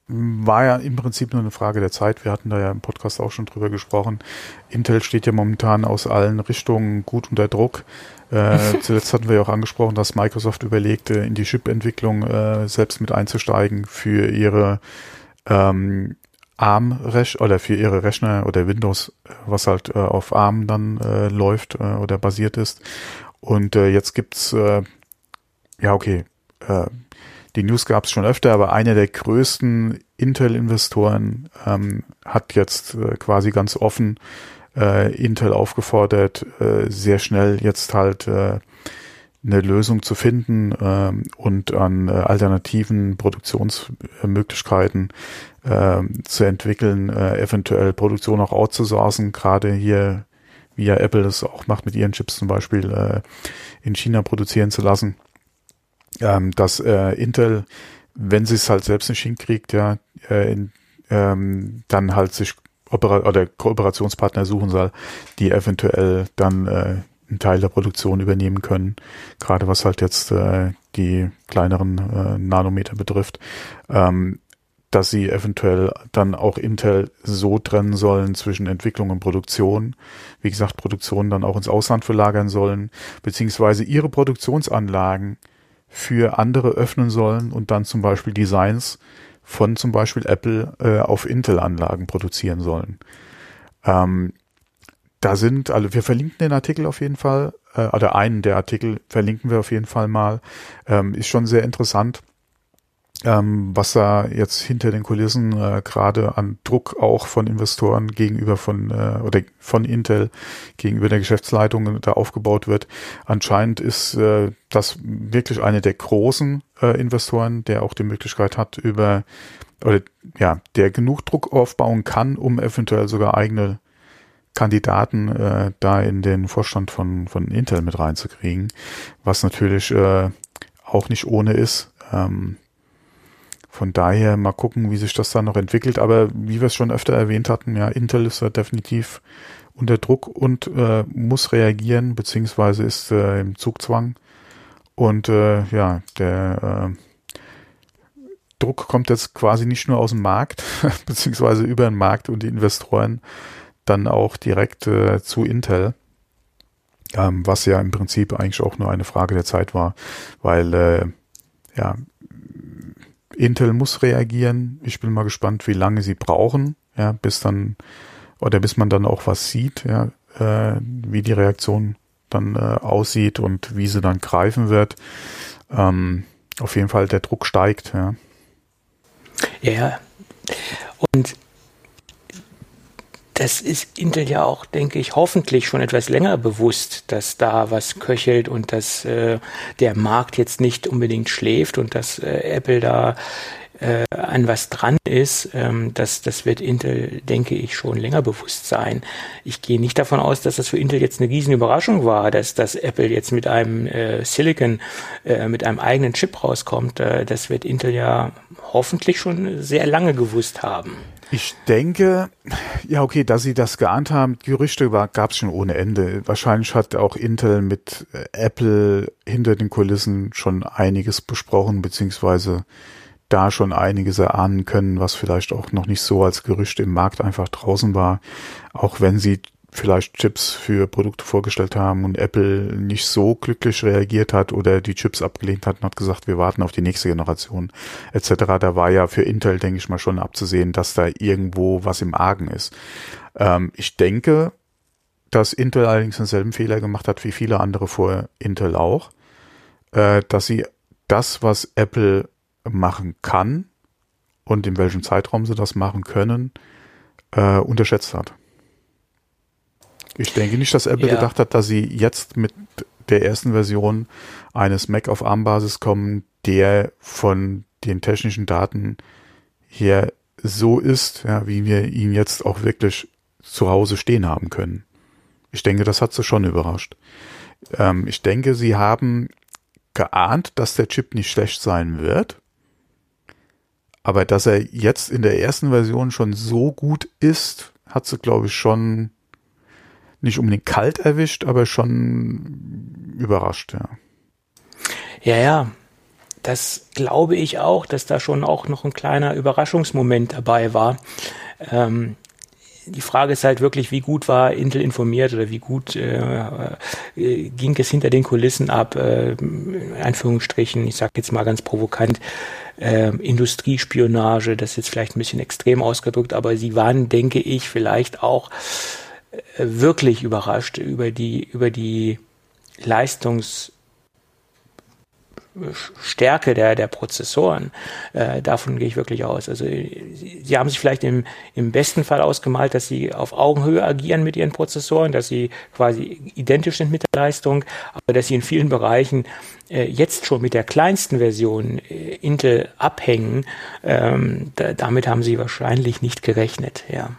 war ja im Prinzip nur eine Frage der Zeit. Wir hatten da ja im Podcast auch schon drüber gesprochen. Intel steht ja momentan aus allen Richtungen gut unter Druck. Äh, zuletzt hatten wir ja auch angesprochen, dass Microsoft überlegte, in die Chip-Entwicklung äh, selbst mit einzusteigen für ihre ähm, ARM oder für ihre Rechner oder Windows, was halt äh, auf ARM dann äh, läuft äh, oder basiert ist. Und äh, jetzt gibt's ja okay, äh, die News gab es schon öfter, aber einer der größten Intel-Investoren ähm, hat jetzt äh, quasi ganz offen äh, Intel aufgefordert, äh, sehr schnell jetzt halt äh, eine Lösung zu finden äh, und an äh, alternativen Produktionsmöglichkeiten äh, zu entwickeln, äh, eventuell Produktion auch outzusourcen, gerade hier wie ja Apple das auch macht mit ihren Chips zum Beispiel äh, in China produzieren zu lassen ähm, dass äh, Intel, wenn sie es halt selbst nicht hinkriegt, ja, äh, in, ähm, dann halt sich Opera oder Kooperationspartner suchen soll, die eventuell dann äh, einen Teil der Produktion übernehmen können, gerade was halt jetzt äh, die kleineren äh, Nanometer betrifft, ähm, dass sie eventuell dann auch Intel so trennen sollen zwischen Entwicklung und Produktion, wie gesagt, Produktion dann auch ins Ausland verlagern sollen, beziehungsweise ihre Produktionsanlagen für andere öffnen sollen und dann zum Beispiel Designs von zum Beispiel Apple äh, auf Intel-Anlagen produzieren sollen. Ähm, da sind, also wir verlinken den Artikel auf jeden Fall, äh, oder einen der Artikel verlinken wir auf jeden Fall mal. Ähm, ist schon sehr interessant ähm, was da jetzt hinter den Kulissen äh, gerade an Druck auch von Investoren gegenüber von äh, oder von Intel gegenüber der Geschäftsleitung da aufgebaut wird. Anscheinend ist äh, das wirklich eine der großen äh, Investoren, der auch die Möglichkeit hat über oder ja, der genug Druck aufbauen kann, um eventuell sogar eigene Kandidaten äh, da in den Vorstand von von Intel mit reinzukriegen, was natürlich äh, auch nicht ohne ist. Ähm, von daher mal gucken, wie sich das dann noch entwickelt. Aber wie wir es schon öfter erwähnt hatten, ja, Intel ist da definitiv unter Druck und äh, muss reagieren, beziehungsweise ist äh, im Zugzwang. Und äh, ja, der äh, Druck kommt jetzt quasi nicht nur aus dem Markt, beziehungsweise über den Markt und die Investoren dann auch direkt äh, zu Intel. Ähm, was ja im Prinzip eigentlich auch nur eine Frage der Zeit war, weil äh, ja, Intel muss reagieren. Ich bin mal gespannt, wie lange sie brauchen, ja, bis dann oder bis man dann auch was sieht, ja, äh, wie die Reaktion dann äh, aussieht und wie sie dann greifen wird. Ähm, auf jeden Fall der Druck steigt, ja. Ja, und das ist Intel ja auch, denke ich, hoffentlich schon etwas länger bewusst, dass da was köchelt und dass äh, der Markt jetzt nicht unbedingt schläft und dass äh, Apple da äh, an was dran ist, ähm, das, das wird Intel, denke ich, schon länger bewusst sein. Ich gehe nicht davon aus, dass das für Intel jetzt eine riesen Überraschung war, dass, dass Apple jetzt mit einem äh, Silicon, äh, mit einem eigenen Chip rauskommt. Äh, das wird Intel ja hoffentlich schon sehr lange gewusst haben. Ich denke, ja okay, dass sie das geahnt haben, Gerüchte gab es schon ohne Ende. Wahrscheinlich hat auch Intel mit äh, Apple hinter den Kulissen schon einiges besprochen, beziehungsweise da schon einiges erahnen können, was vielleicht auch noch nicht so als Gerücht im Markt einfach draußen war, auch wenn sie vielleicht Chips für Produkte vorgestellt haben und Apple nicht so glücklich reagiert hat oder die Chips abgelehnt hat und hat gesagt, wir warten auf die nächste Generation etc. Da war ja für Intel, denke ich mal, schon abzusehen, dass da irgendwo was im Argen ist. Ähm, ich denke, dass Intel allerdings denselben Fehler gemacht hat wie viele andere vor Intel auch, äh, dass sie das, was Apple machen kann und in welchem Zeitraum sie das machen können, äh, unterschätzt hat. Ich denke nicht, dass Apple ja. gedacht hat, dass sie jetzt mit der ersten Version eines Mac auf ARM-Basis kommen, der von den technischen Daten her so ist, ja, wie wir ihn jetzt auch wirklich zu Hause stehen haben können. Ich denke, das hat sie schon überrascht. Ähm, ich denke, sie haben geahnt, dass der Chip nicht schlecht sein wird, aber dass er jetzt in der ersten Version schon so gut ist, hat sie, glaube ich, schon nicht unbedingt kalt erwischt, aber schon überrascht, ja. Ja, ja. Das glaube ich auch, dass da schon auch noch ein kleiner Überraschungsmoment dabei war. Ähm, die Frage ist halt wirklich, wie gut war Intel informiert oder wie gut äh, äh, ging es hinter den Kulissen ab, äh, in Anführungsstrichen, ich sage jetzt mal ganz provokant, äh, Industriespionage, das ist jetzt vielleicht ein bisschen extrem ausgedrückt, aber sie waren, denke ich, vielleicht auch äh, wirklich überrascht über die, über die Leistungs- Stärke der, der Prozessoren. Äh, davon gehe ich wirklich aus. Also sie, sie haben sich vielleicht im, im besten Fall ausgemalt, dass sie auf Augenhöhe agieren mit ihren Prozessoren, dass sie quasi identisch sind mit der Leistung, aber dass sie in vielen Bereichen äh, jetzt schon mit der kleinsten Version äh, Intel abhängen. Ähm, da, damit haben sie wahrscheinlich nicht gerechnet, ja.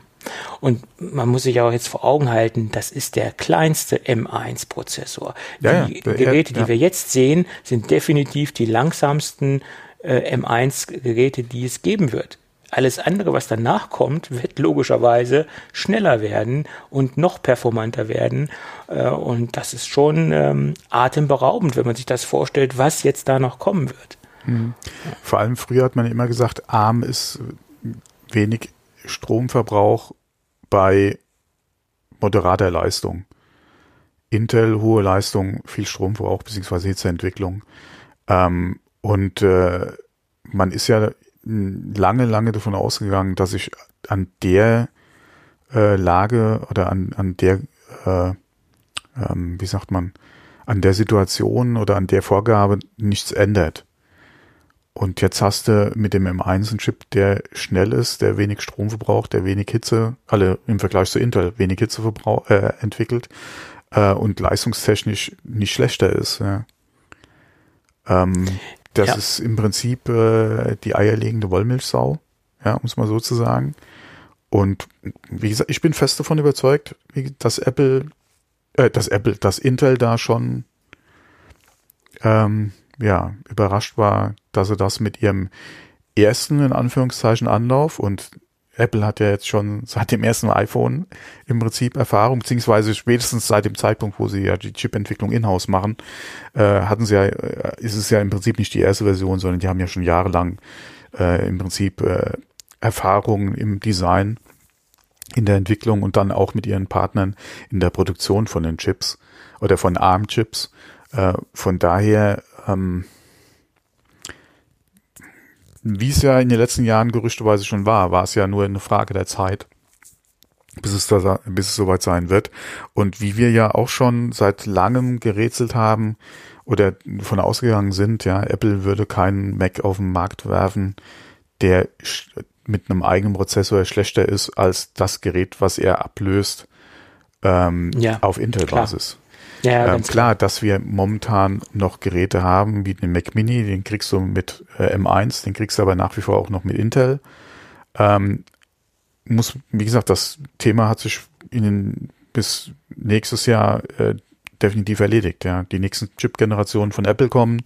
Und man muss sich auch jetzt vor Augen halten, das ist der kleinste M1-Prozessor. Ja, die ja, Geräte, ja. die wir jetzt sehen, sind definitiv die langsamsten äh, M1-Geräte, die es geben wird. Alles andere, was danach kommt, wird logischerweise schneller werden und noch performanter werden. Äh, und das ist schon ähm, atemberaubend, wenn man sich das vorstellt, was jetzt da noch kommen wird. Mhm. Vor allem früher hat man immer gesagt, ARM ist wenig Stromverbrauch bei moderater Leistung. Intel hohe Leistung, viel Stromverbrauch bzw. Hitzeentwicklung. Ähm, und äh, man ist ja lange, lange davon ausgegangen, dass sich an der äh, Lage oder an, an der, äh, ähm, wie sagt man, an der Situation oder an der Vorgabe nichts ändert. Und jetzt hast du mit dem M1 einen Chip, der schnell ist, der wenig Strom verbraucht, der wenig Hitze, alle im Vergleich zu Intel wenig Hitze verbrauch, äh, entwickelt äh, und leistungstechnisch nicht schlechter ist. Ja. Ähm, das ja. ist im Prinzip äh, die eierlegende Wollmilchsau, ja, um es mal so zu sagen. Und wie gesagt, ich bin fest davon überzeugt, dass Apple, äh, dass Apple, dass Intel da schon ähm, ja, überrascht war, dass sie das mit ihrem ersten, in Anführungszeichen, Anlauf und Apple hat ja jetzt schon seit dem ersten iPhone im Prinzip Erfahrung, beziehungsweise spätestens seit dem Zeitpunkt, wo sie ja die Chipentwicklung in-house machen, äh, hatten sie ja, äh, ist es ja im Prinzip nicht die erste Version, sondern die haben ja schon jahrelang äh, im Prinzip äh, Erfahrung im Design, in der Entwicklung und dann auch mit ihren Partnern in der Produktion von den Chips oder von ARM-Chips. Äh, von daher ähm, wie es ja in den letzten Jahren gerüchteweise schon war, war es ja nur eine Frage der Zeit, bis es, da, bis es soweit sein wird. Und wie wir ja auch schon seit langem gerätselt haben oder von ausgegangen sind, ja, Apple würde keinen Mac auf den Markt werfen, der mit einem eigenen Prozessor schlechter ist als das Gerät, was er ablöst ähm, ja, auf Intel-Basis. Ja, ähm, klar, dass wir momentan noch Geräte haben, wie den Mac Mini, den kriegst du mit äh, M1, den kriegst du aber nach wie vor auch noch mit Intel. Ähm, muss, wie gesagt, das Thema hat sich in den, bis nächstes Jahr äh, definitiv erledigt. Ja, die nächsten Chip-Generationen von Apple kommen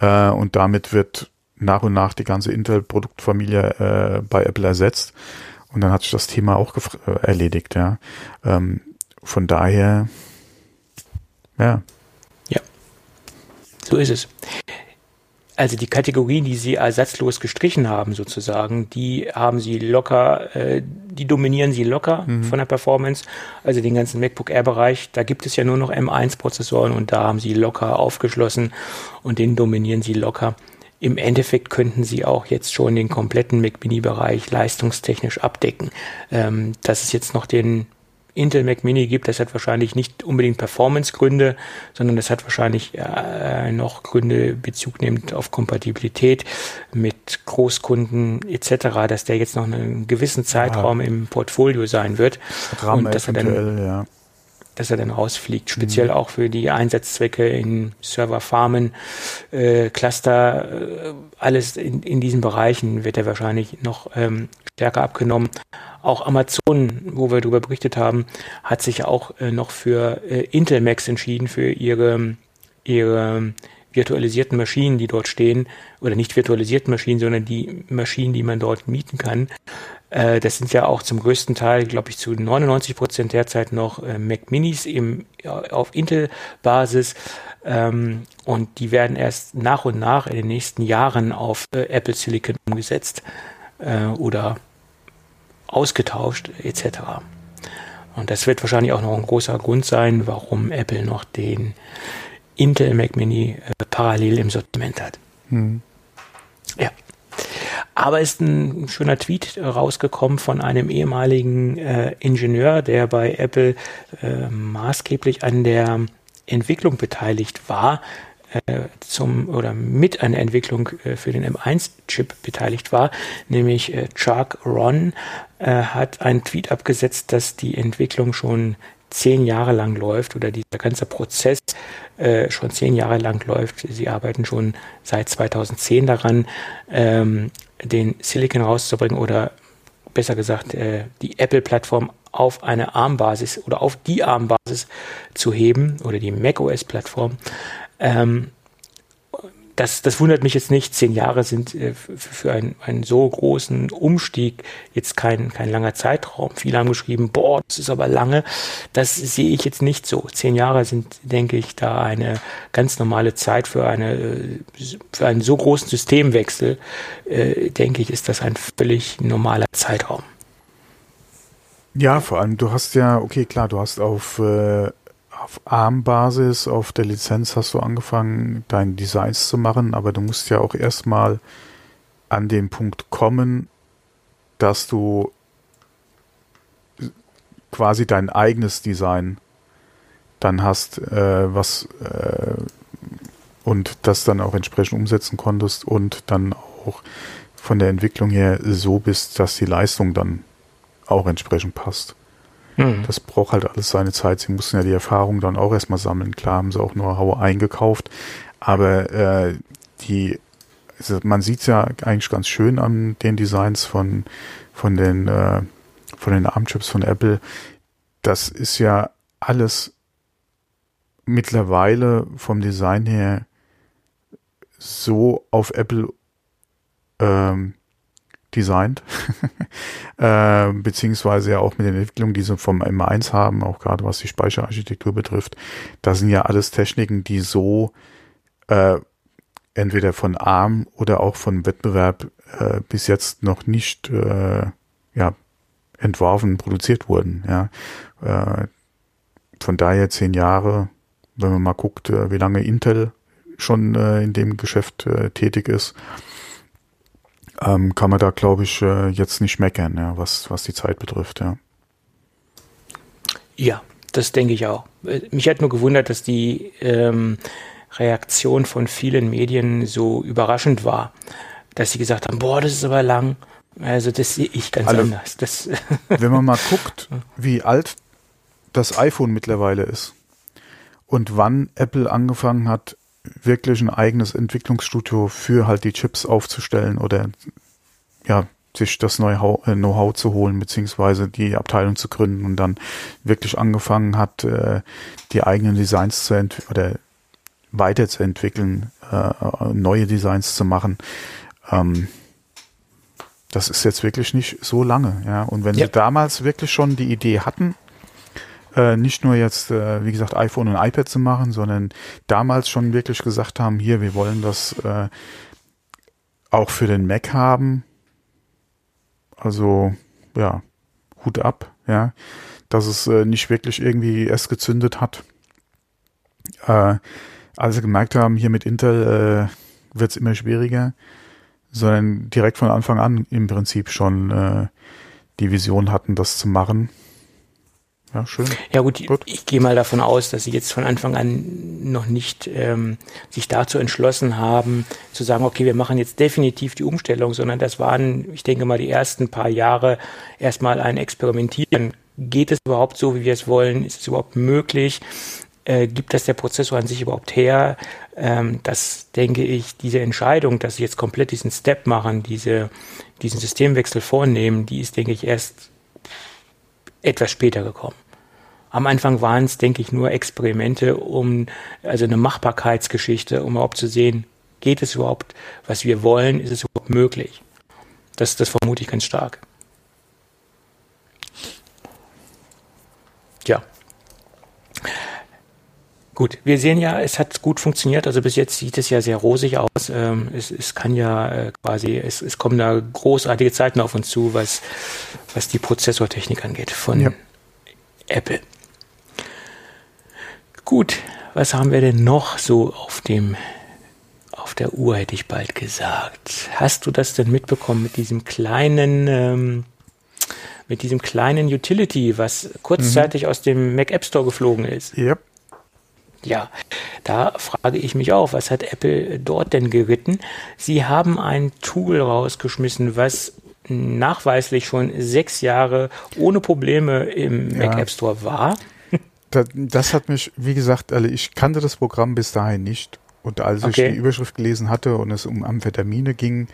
äh, und damit wird nach und nach die ganze Intel-Produktfamilie äh, bei Apple ersetzt. Und dann hat sich das Thema auch äh, erledigt. Ja, ähm, von daher, ja. Ja, so ist es. Also die Kategorien, die sie ersatzlos gestrichen haben, sozusagen, die haben sie locker, äh, die dominieren sie locker mhm. von der Performance. Also den ganzen MacBook Air-Bereich, da gibt es ja nur noch M1-Prozessoren und da haben sie locker aufgeschlossen und den dominieren sie locker. Im Endeffekt könnten sie auch jetzt schon den kompletten Mac Mini-Bereich leistungstechnisch abdecken. Ähm, dass es jetzt noch den Intel Mac Mini gibt, das hat wahrscheinlich nicht unbedingt Performance-Gründe, sondern das hat wahrscheinlich äh, noch Gründe Bezug nehmend auf Kompatibilität mit Großkunden etc., dass der jetzt noch einen gewissen Zeitraum ja. im Portfolio sein wird. Rahmen und dass er dann, ja dass er dann rausfliegt. Speziell mhm. auch für die Einsatzzwecke in Serverfarmen, äh, Cluster, äh, alles in, in diesen Bereichen wird er wahrscheinlich noch ähm, stärker abgenommen. Auch Amazon, wo wir darüber berichtet haben, hat sich auch äh, noch für äh, Intel Macs entschieden, für ihre, ihre virtualisierten Maschinen, die dort stehen, oder nicht virtualisierten Maschinen, sondern die Maschinen, die man dort mieten kann. Äh, das sind ja auch zum größten Teil, glaube ich, zu 99 Prozent derzeit noch äh, Mac Minis im, auf Intel-Basis. Ähm, und die werden erst nach und nach in den nächsten Jahren auf äh, Apple Silicon umgesetzt äh, oder ausgetauscht etc. Und das wird wahrscheinlich auch noch ein großer Grund sein, warum Apple noch den Intel Mac Mini äh, parallel im Sortiment hat. Hm. Ja. Aber ist ein schöner Tweet rausgekommen von einem ehemaligen äh, Ingenieur, der bei Apple äh, maßgeblich an der Entwicklung beteiligt war, äh, zum oder mit an der Entwicklung äh, für den M1-Chip beteiligt war, nämlich äh, Chuck Ron, äh, hat einen Tweet abgesetzt, dass die Entwicklung schon zehn Jahre lang läuft oder dieser ganze Prozess äh, schon zehn Jahre lang läuft. Sie arbeiten schon seit 2010 daran, ähm, den Silicon rauszubringen oder besser gesagt äh, die Apple-Plattform auf eine ARM-Basis oder auf die ARM-Basis zu heben oder die macOS-Plattform. Ähm, das, das wundert mich jetzt nicht. Zehn Jahre sind äh, für einen, einen so großen Umstieg jetzt kein, kein langer Zeitraum. Viele haben geschrieben, boah, das ist aber lange. Das sehe ich jetzt nicht so. Zehn Jahre sind, denke ich, da eine ganz normale Zeit für eine, für einen so großen Systemwechsel. Äh, denke ich, ist das ein völlig normaler Zeitraum. Ja, vor allem, du hast ja, okay, klar, du hast auf äh auf ARM-Basis, auf der Lizenz hast du angefangen, deine Designs zu machen, aber du musst ja auch erstmal an den Punkt kommen, dass du quasi dein eigenes Design dann hast, äh, was äh, und das dann auch entsprechend umsetzen konntest und dann auch von der Entwicklung her so bist, dass die Leistung dann auch entsprechend passt. Mhm. Das braucht halt alles seine Zeit. Sie mussten ja die Erfahrung dann auch erstmal sammeln. Klar haben sie auch nur Hau eingekauft, aber äh, die, also man sieht es ja eigentlich ganz schön an den Designs von, von den, äh, von den ARM-Chips von Apple. Das ist ja alles mittlerweile vom Design her so auf Apple ähm, designt, äh, beziehungsweise ja auch mit den Entwicklungen, die sie vom M1 haben, auch gerade was die Speicherarchitektur betrifft. Das sind ja alles Techniken, die so äh, entweder von ARM oder auch von Wettbewerb äh, bis jetzt noch nicht äh, ja, entworfen, produziert wurden. Ja. Äh, von daher zehn Jahre, wenn man mal guckt, äh, wie lange Intel schon äh, in dem Geschäft äh, tätig ist, ähm, kann man da, glaube ich, äh, jetzt nicht meckern, ja, was, was die Zeit betrifft, ja. Ja, das denke ich auch. Äh, mich hat nur gewundert, dass die ähm, Reaktion von vielen Medien so überraschend war, dass sie gesagt haben, boah, das ist aber lang. Also das sehe ich ganz Alle, anders. Das wenn man mal guckt, wie alt das iPhone mittlerweile ist und wann Apple angefangen hat, wirklich ein eigenes Entwicklungsstudio für halt die Chips aufzustellen oder ja, sich das äh, Know-how zu holen, beziehungsweise die Abteilung zu gründen und dann wirklich angefangen hat, äh, die eigenen Designs zu entwickeln oder weiterzuentwickeln, äh, neue Designs zu machen. Ähm, das ist jetzt wirklich nicht so lange, ja. Und wenn ja. sie damals wirklich schon die Idee hatten, äh, nicht nur jetzt, äh, wie gesagt, iPhone und iPad zu machen, sondern damals schon wirklich gesagt haben, hier, wir wollen das äh, auch für den Mac haben. Also, ja, Hut ab, ja, dass es äh, nicht wirklich irgendwie erst gezündet hat. Äh, als sie gemerkt haben, hier mit Intel äh, wird es immer schwieriger, sondern direkt von Anfang an im Prinzip schon äh, die Vision hatten, das zu machen. Ja, schön. Ja gut, gut. ich gehe mal davon aus, dass Sie jetzt von Anfang an noch nicht ähm, sich dazu entschlossen haben, zu sagen, okay, wir machen jetzt definitiv die Umstellung, sondern das waren, ich denke mal, die ersten paar Jahre erstmal ein Experimentieren. Geht es überhaupt so, wie wir es wollen? Ist es überhaupt möglich? Äh, gibt das der Prozessor an sich überhaupt her? Ähm, das denke ich, diese Entscheidung, dass Sie jetzt komplett diesen Step machen, diese, diesen Systemwechsel vornehmen, die ist, denke ich, erst etwas später gekommen. Am Anfang waren es, denke ich, nur Experimente, um, also eine Machbarkeitsgeschichte, um überhaupt zu sehen, geht es überhaupt, was wir wollen, ist es überhaupt möglich? Das, das vermute ich ganz stark. Ja. Gut, wir sehen ja, es hat gut funktioniert. Also bis jetzt sieht es ja sehr rosig aus. Ähm, es, es kann ja äh, quasi, es, es kommen da großartige Zeiten auf uns zu, was, was die Prozessortechnik angeht von ja. Apple. Gut, was haben wir denn noch so auf dem auf der Uhr, hätte ich bald gesagt. Hast du das denn mitbekommen mit diesem kleinen ähm, mit diesem kleinen Utility, was kurzzeitig mhm. aus dem Mac App Store geflogen ist? Yep. Ja, da frage ich mich auch, was hat Apple dort denn geritten? Sie haben ein Tool rausgeschmissen, was nachweislich schon sechs Jahre ohne Probleme im ja. Mac App Store war das hat mich, wie gesagt, also ich kannte das Programm bis dahin nicht. Und als okay. ich die Überschrift gelesen hatte und es um Amphetamine ging,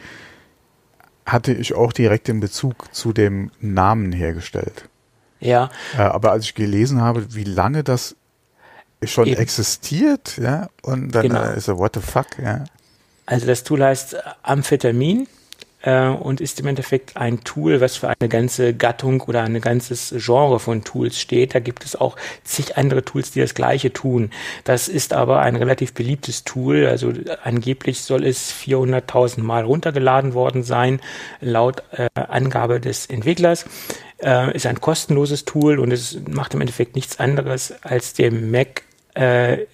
hatte ich auch direkt den Bezug zu dem Namen hergestellt. Ja. Äh, aber als ich gelesen habe, wie lange das schon Eben. existiert, ja, und dann genau. ist so, what the fuck, ja. Also das Tool heißt Amphetamin äh, und ist im Endeffekt ein Tool, was für eine ganze Gattung oder ein ganzes Genre von Tools steht. Da gibt es auch zig andere Tools, die das gleiche tun. Das ist aber ein relativ beliebtes Tool. Also angeblich soll es 400.000 Mal runtergeladen worden sein, laut äh, Angabe des Entwicklers. Äh, ist ein kostenloses Tool und es macht im Endeffekt nichts anderes als dem Mac äh,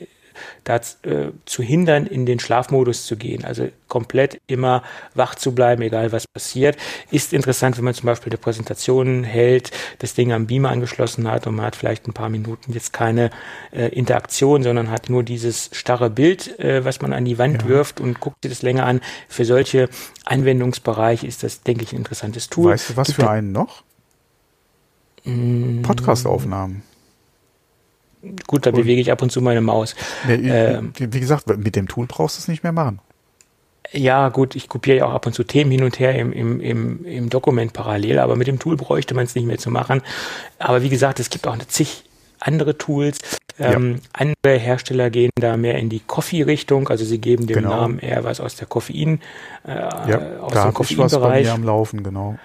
dazu äh, zu hindern, in den Schlafmodus zu gehen. Also komplett immer wach zu bleiben, egal was passiert. Ist interessant, wenn man zum Beispiel eine Präsentation hält, das Ding am Beamer angeschlossen hat und man hat vielleicht ein paar Minuten jetzt keine äh, Interaktion, sondern hat nur dieses starre Bild, äh, was man an die Wand ja. wirft und guckt sich das länger an. Für solche Anwendungsbereiche ist das, denke ich, ein interessantes Tool. Weißt du was für einen noch? Mm. Podcast-Aufnahmen. Gut, da und, bewege ich ab und zu meine Maus. Nee, ähm, wie gesagt, mit dem Tool brauchst du es nicht mehr machen. Ja, gut, ich kopiere ja auch ab und zu Themen hin und her im, im, im, im Dokument parallel, aber mit dem Tool bräuchte man es nicht mehr zu machen. Aber wie gesagt, es gibt auch eine zig andere Tools. Ähm, ja. Andere Hersteller gehen da mehr in die Coffee-Richtung, also sie geben dem genau. Namen eher was aus der Koffein, äh, ja, aus da dem Koffeinbereich. Was bei mir am Laufen, genau.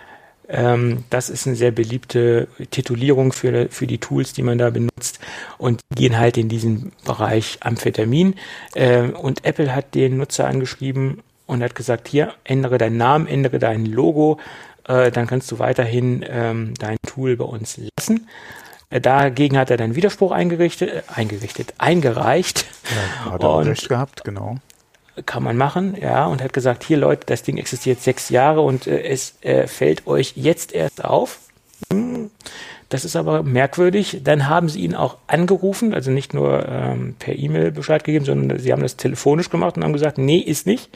Ähm, das ist eine sehr beliebte Titulierung für, für die Tools, die man da benutzt und gehen halt in diesen Bereich Amphetamin. Äh, und Apple hat den Nutzer angeschrieben und hat gesagt, hier, ändere deinen Namen, ändere dein Logo, äh, dann kannst du weiterhin ähm, dein Tool bei uns lassen. Äh, dagegen hat er dann Widerspruch eingerichtet, äh, eingerichtet, eingereicht. Ja, hat er und, recht gehabt, genau kann man machen, ja, und hat gesagt, hier Leute, das Ding existiert sechs Jahre und äh, es äh, fällt euch jetzt erst auf. Hm, das ist aber merkwürdig. Dann haben sie ihn auch angerufen, also nicht nur ähm, per E-Mail Bescheid gegeben, sondern sie haben das telefonisch gemacht und haben gesagt, nee, ist nicht.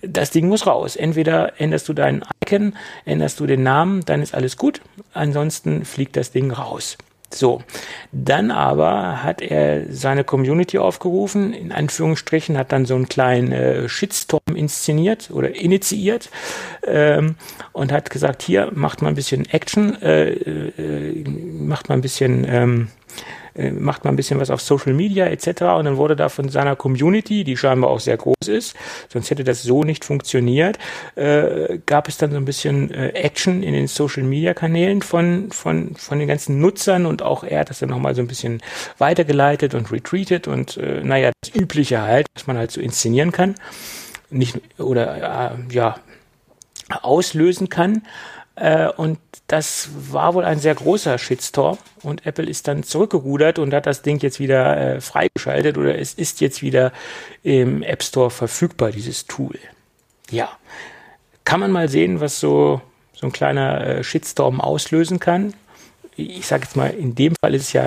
Das Ding muss raus. Entweder änderst du deinen Icon, änderst du den Namen, dann ist alles gut. Ansonsten fliegt das Ding raus. So, dann aber hat er seine Community aufgerufen, in Anführungsstrichen, hat dann so einen kleinen äh, Shitstorm inszeniert oder initiiert ähm, und hat gesagt, hier macht mal ein bisschen Action, äh, äh, macht mal ein bisschen ähm, äh, macht mal ein bisschen was auf Social Media etc. Und dann wurde da von seiner Community, die scheinbar auch sehr groß ist, sonst hätte das so nicht funktioniert, äh, gab es dann so ein bisschen äh, Action in den Social Media Kanälen von, von, von den ganzen Nutzern und auch er hat das dann nochmal so ein bisschen weitergeleitet und retweetet und äh, naja, das Übliche halt, was man halt so inszenieren kann. Nicht, oder äh, ja, auslösen kann. Äh, und das war wohl ein sehr großer Shitstorm und Apple ist dann zurückgerudert und hat das Ding jetzt wieder äh, freigeschaltet oder es ist jetzt wieder im App Store verfügbar, dieses Tool. Ja, kann man mal sehen, was so, so ein kleiner äh, Shitstorm auslösen kann. Ich sage jetzt mal, in dem Fall ist es ja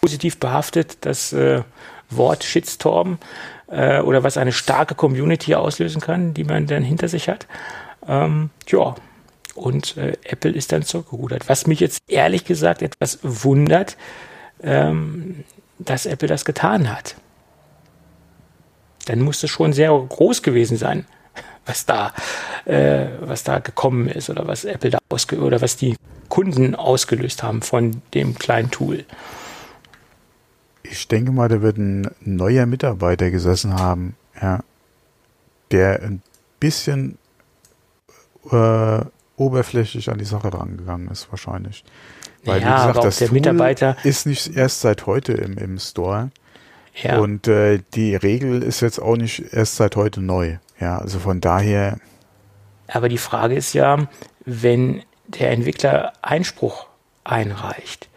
positiv behaftet, das äh, Wort Shitstorm äh, oder was eine starke Community auslösen kann, die man dann hinter sich hat. Ähm, ja, und äh, Apple ist dann zurückgerudert. Was mich jetzt ehrlich gesagt etwas wundert, ähm, dass Apple das getan hat. Dann muss es schon sehr groß gewesen sein, was da, äh, was da gekommen ist oder was Apple da ausge oder was die Kunden ausgelöst haben von dem kleinen Tool. Ich denke mal, da wird ein neuer Mitarbeiter gesessen haben, ja, der ein bisschen äh, oberflächlich an die Sache rangegangen ist, wahrscheinlich. Weil, ja, wie gesagt, aber das der Tool Mitarbeiter ist nicht erst seit heute im, im Store. Ja. Und äh, die Regel ist jetzt auch nicht erst seit heute neu. Ja, also von daher. Aber die Frage ist ja, wenn der Entwickler Einspruch einreicht,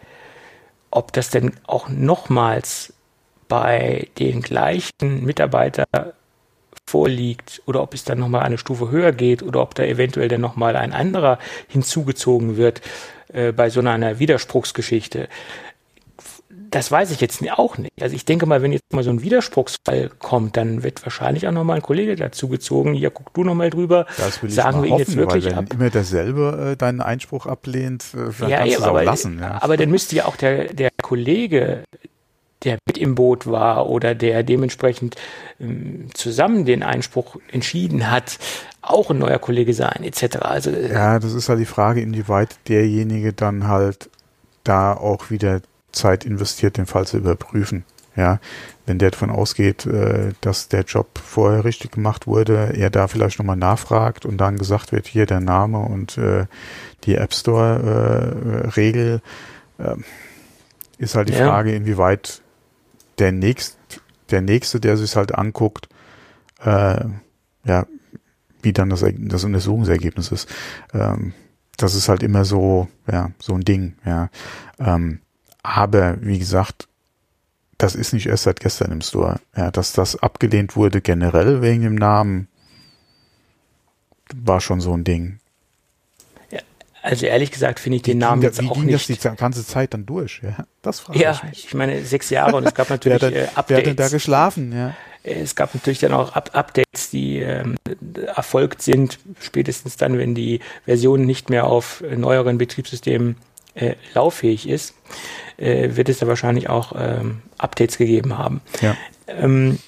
ob das denn auch nochmals bei den gleichen Mitarbeiter vorliegt oder ob es dann nochmal eine Stufe höher geht oder ob da eventuell dann nochmal ein anderer hinzugezogen wird äh, bei so einer Widerspruchsgeschichte. Das weiß ich jetzt auch nicht. Also ich denke mal, wenn jetzt mal so ein Widerspruchsfall kommt, dann wird wahrscheinlich auch nochmal ein Kollege dazugezogen. Hier guck du nochmal drüber. Das will ich Sagen wir hoffen, ihn jetzt wirklich weil wenn ab. immer derselbe äh, deinen Einspruch ablehnt, äh, dann ja, kannst du es auch lassen. Ja. Aber dann müsste ja auch der, der Kollege, der mit im Boot war oder der dementsprechend ähm, zusammen den Einspruch entschieden hat, auch ein neuer Kollege sein, etc. Also, äh, ja, das ist halt die Frage, inwieweit derjenige dann halt da auch wieder Zeit investiert, den Fall zu überprüfen. Ja, wenn der davon ausgeht, äh, dass der Job vorher richtig gemacht wurde, er da vielleicht nochmal nachfragt und dann gesagt wird, hier der Name und äh, die App Store Regel, ähm, ist halt die ja. Frage, inwieweit der nächst, der nächste, der sich halt anguckt, äh, ja, wie dann das, das Untersuchungsergebnis ist. Ähm, das ist halt immer so, ja, so ein Ding, ja. Ähm, aber wie gesagt, das ist nicht erst seit gestern im Store. Ja, dass das abgelehnt wurde generell wegen dem Namen, war schon so ein Ding. Also ehrlich gesagt finde ich den Namen jetzt wie auch ging nicht. das die ganze Zeit dann durch? Ja, das frage ja, ich mich. ich meine sechs Jahre und es gab natürlich wer, äh, Updates. Wer hat denn da geschlafen? Ja. Es gab natürlich dann auch Up Updates, die ähm, erfolgt sind, spätestens dann, wenn die Version nicht mehr auf neueren Betriebssystemen äh, lauffähig ist, äh, wird es da wahrscheinlich auch ähm, Updates gegeben haben. Ja. Ähm,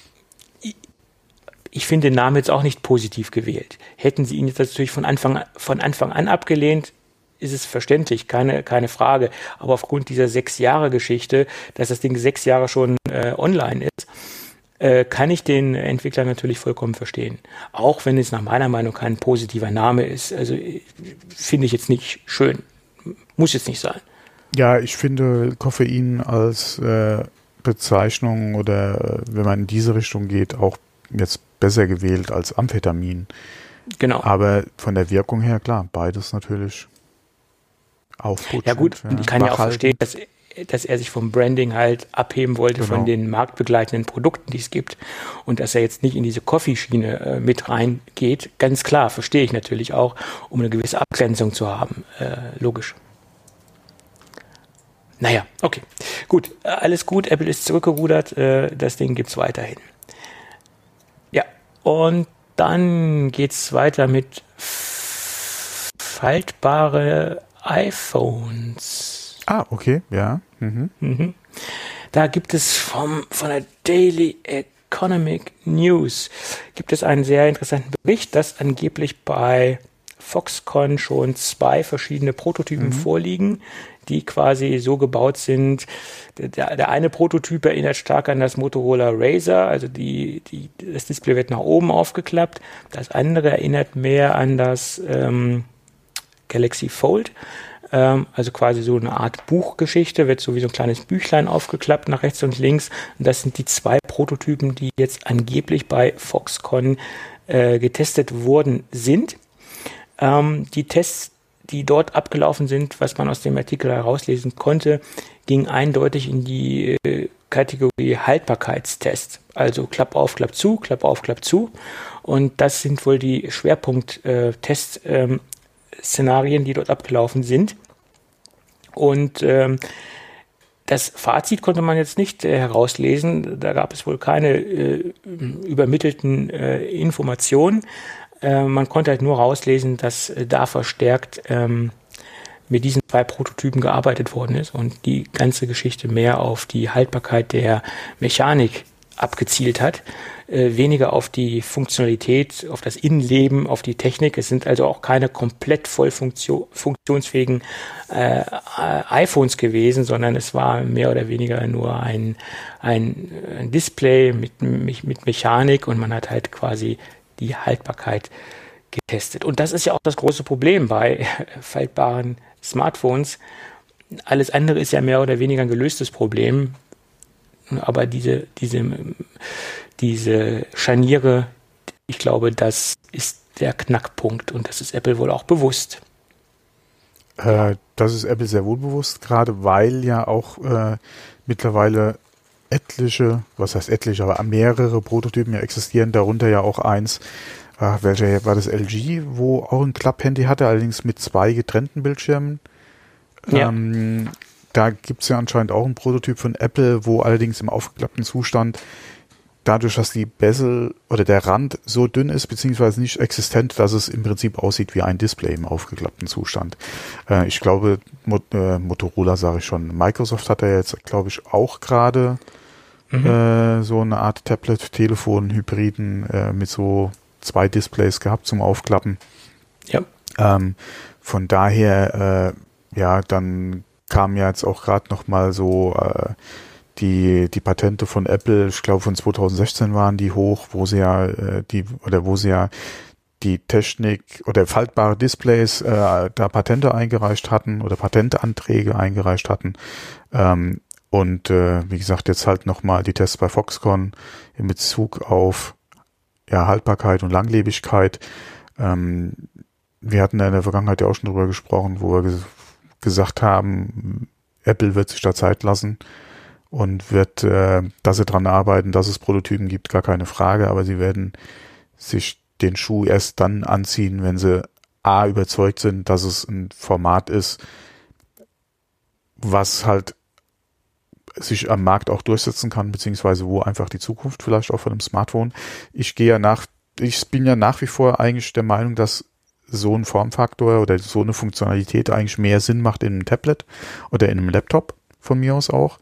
ich finde den Namen jetzt auch nicht positiv gewählt. Hätten sie ihn jetzt natürlich von Anfang, von Anfang an abgelehnt, ist es verständlich, keine, keine Frage. Aber aufgrund dieser sechs Jahre Geschichte, dass das Ding sechs Jahre schon äh, online ist, äh, kann ich den Entwickler natürlich vollkommen verstehen. Auch wenn es nach meiner Meinung kein positiver Name ist. Also finde ich jetzt nicht schön. Muss jetzt nicht sein. Ja, ich finde Koffein als äh, Bezeichnung oder äh, wenn man in diese Richtung geht, auch jetzt besser gewählt als Amphetamin. Genau. Aber von der Wirkung her, klar, beides natürlich aufputschen. Ja gut, ja. ich kann ja auch verstehen, dass, dass er sich vom Branding halt abheben wollte genau. von den marktbegleitenden Produkten, die es gibt und dass er jetzt nicht in diese Coffee-Schiene äh, mit reingeht. Ganz klar, verstehe ich natürlich auch, um eine gewisse Abgrenzung zu haben. Äh, logisch. Naja, okay. Gut, alles gut. Apple ist zurückgerudert. Äh, das Ding gibt's weiterhin. Ja, und dann geht's weiter mit faltbare iPhones. Ah, okay, ja. Mhm. Mhm. Da gibt es vom, von der Daily Economic News gibt es einen sehr interessanten Bericht, dass angeblich bei Foxconn schon zwei verschiedene Prototypen mhm. vorliegen, die quasi so gebaut sind. Der, der, eine Prototyp erinnert stark an das Motorola Razer, also die, die, das Display wird nach oben aufgeklappt. Das andere erinnert mehr an das ähm, Galaxy Fold. Ähm, also quasi so eine Art Buchgeschichte, wird so wie so ein kleines Büchlein aufgeklappt nach rechts und links. Und das sind die zwei Prototypen, die jetzt angeblich bei Foxconn äh, getestet worden sind. Ähm, die Tests, die dort abgelaufen sind, was man aus dem Artikel herauslesen konnte, ging eindeutig in die äh, Kategorie Haltbarkeitstest. Also Klapp auf, Klapp zu, Klapp auf, Klapp zu. Und das sind wohl die Schwerpunkt-Test- äh, ähm, Szenarien, die dort abgelaufen sind. Und ähm, das Fazit konnte man jetzt nicht äh, herauslesen. Da gab es wohl keine äh, übermittelten äh, Informationen. Äh, man konnte halt nur rauslesen, dass äh, da verstärkt ähm, mit diesen zwei Prototypen gearbeitet worden ist und die ganze Geschichte mehr auf die Haltbarkeit der Mechanik abgezielt hat, äh, weniger auf die Funktionalität, auf das Innenleben, auf die Technik. Es sind also auch keine komplett voll funktion funktionsfähigen äh, iPhones gewesen, sondern es war mehr oder weniger nur ein, ein, ein Display mit, mit Mechanik und man hat halt quasi die Haltbarkeit getestet. Und das ist ja auch das große Problem bei faltbaren Smartphones. Alles andere ist ja mehr oder weniger ein gelöstes Problem. Aber diese, diese, diese Scharniere, ich glaube, das ist der Knackpunkt und das ist Apple wohl auch bewusst. Äh, das ist Apple sehr wohl bewusst, gerade weil ja auch äh, mittlerweile etliche, was heißt etliche, aber mehrere Prototypen ja existieren, darunter ja auch eins, äh, welcher war das LG, wo auch ein Klapphandy hatte, allerdings mit zwei getrennten Bildschirmen. Ja. Ähm, da gibt es ja anscheinend auch einen Prototyp von Apple, wo allerdings im aufgeklappten Zustand dadurch, dass die Bezel oder der Rand so dünn ist, beziehungsweise nicht existent, dass es im Prinzip aussieht wie ein Display im aufgeklappten Zustand. Äh, ich glaube, Mot äh, Motorola sage ich schon. Microsoft hat ja jetzt, glaube ich, auch gerade mhm. äh, so eine Art Tablet-Telefon-Hybriden äh, mit so zwei Displays gehabt zum Aufklappen. Ja. Ähm, von daher, äh, ja, dann kam ja jetzt auch gerade noch mal so äh, die die Patente von Apple, ich glaube von 2016 waren die hoch, wo sie ja äh, die oder wo sie ja die Technik oder faltbare Displays äh, da Patente eingereicht hatten oder Patentanträge eingereicht hatten. Ähm, und äh, wie gesagt, jetzt halt nochmal die Tests bei Foxconn in Bezug auf ja, Haltbarkeit und Langlebigkeit. Ähm, wir hatten in der Vergangenheit ja auch schon drüber gesprochen, wo wir gesagt haben, Apple wird sich da Zeit lassen und wird, äh, dass sie dran arbeiten, dass es Prototypen gibt, gar keine Frage, aber sie werden sich den Schuh erst dann anziehen, wenn sie A überzeugt sind, dass es ein Format ist, was halt sich am Markt auch durchsetzen kann, beziehungsweise wo einfach die Zukunft vielleicht auch von einem Smartphone. Ich gehe ja nach, ich bin ja nach wie vor eigentlich der Meinung, dass so ein Formfaktor oder so eine Funktionalität eigentlich mehr Sinn macht in einem Tablet oder in einem Laptop von mir aus auch.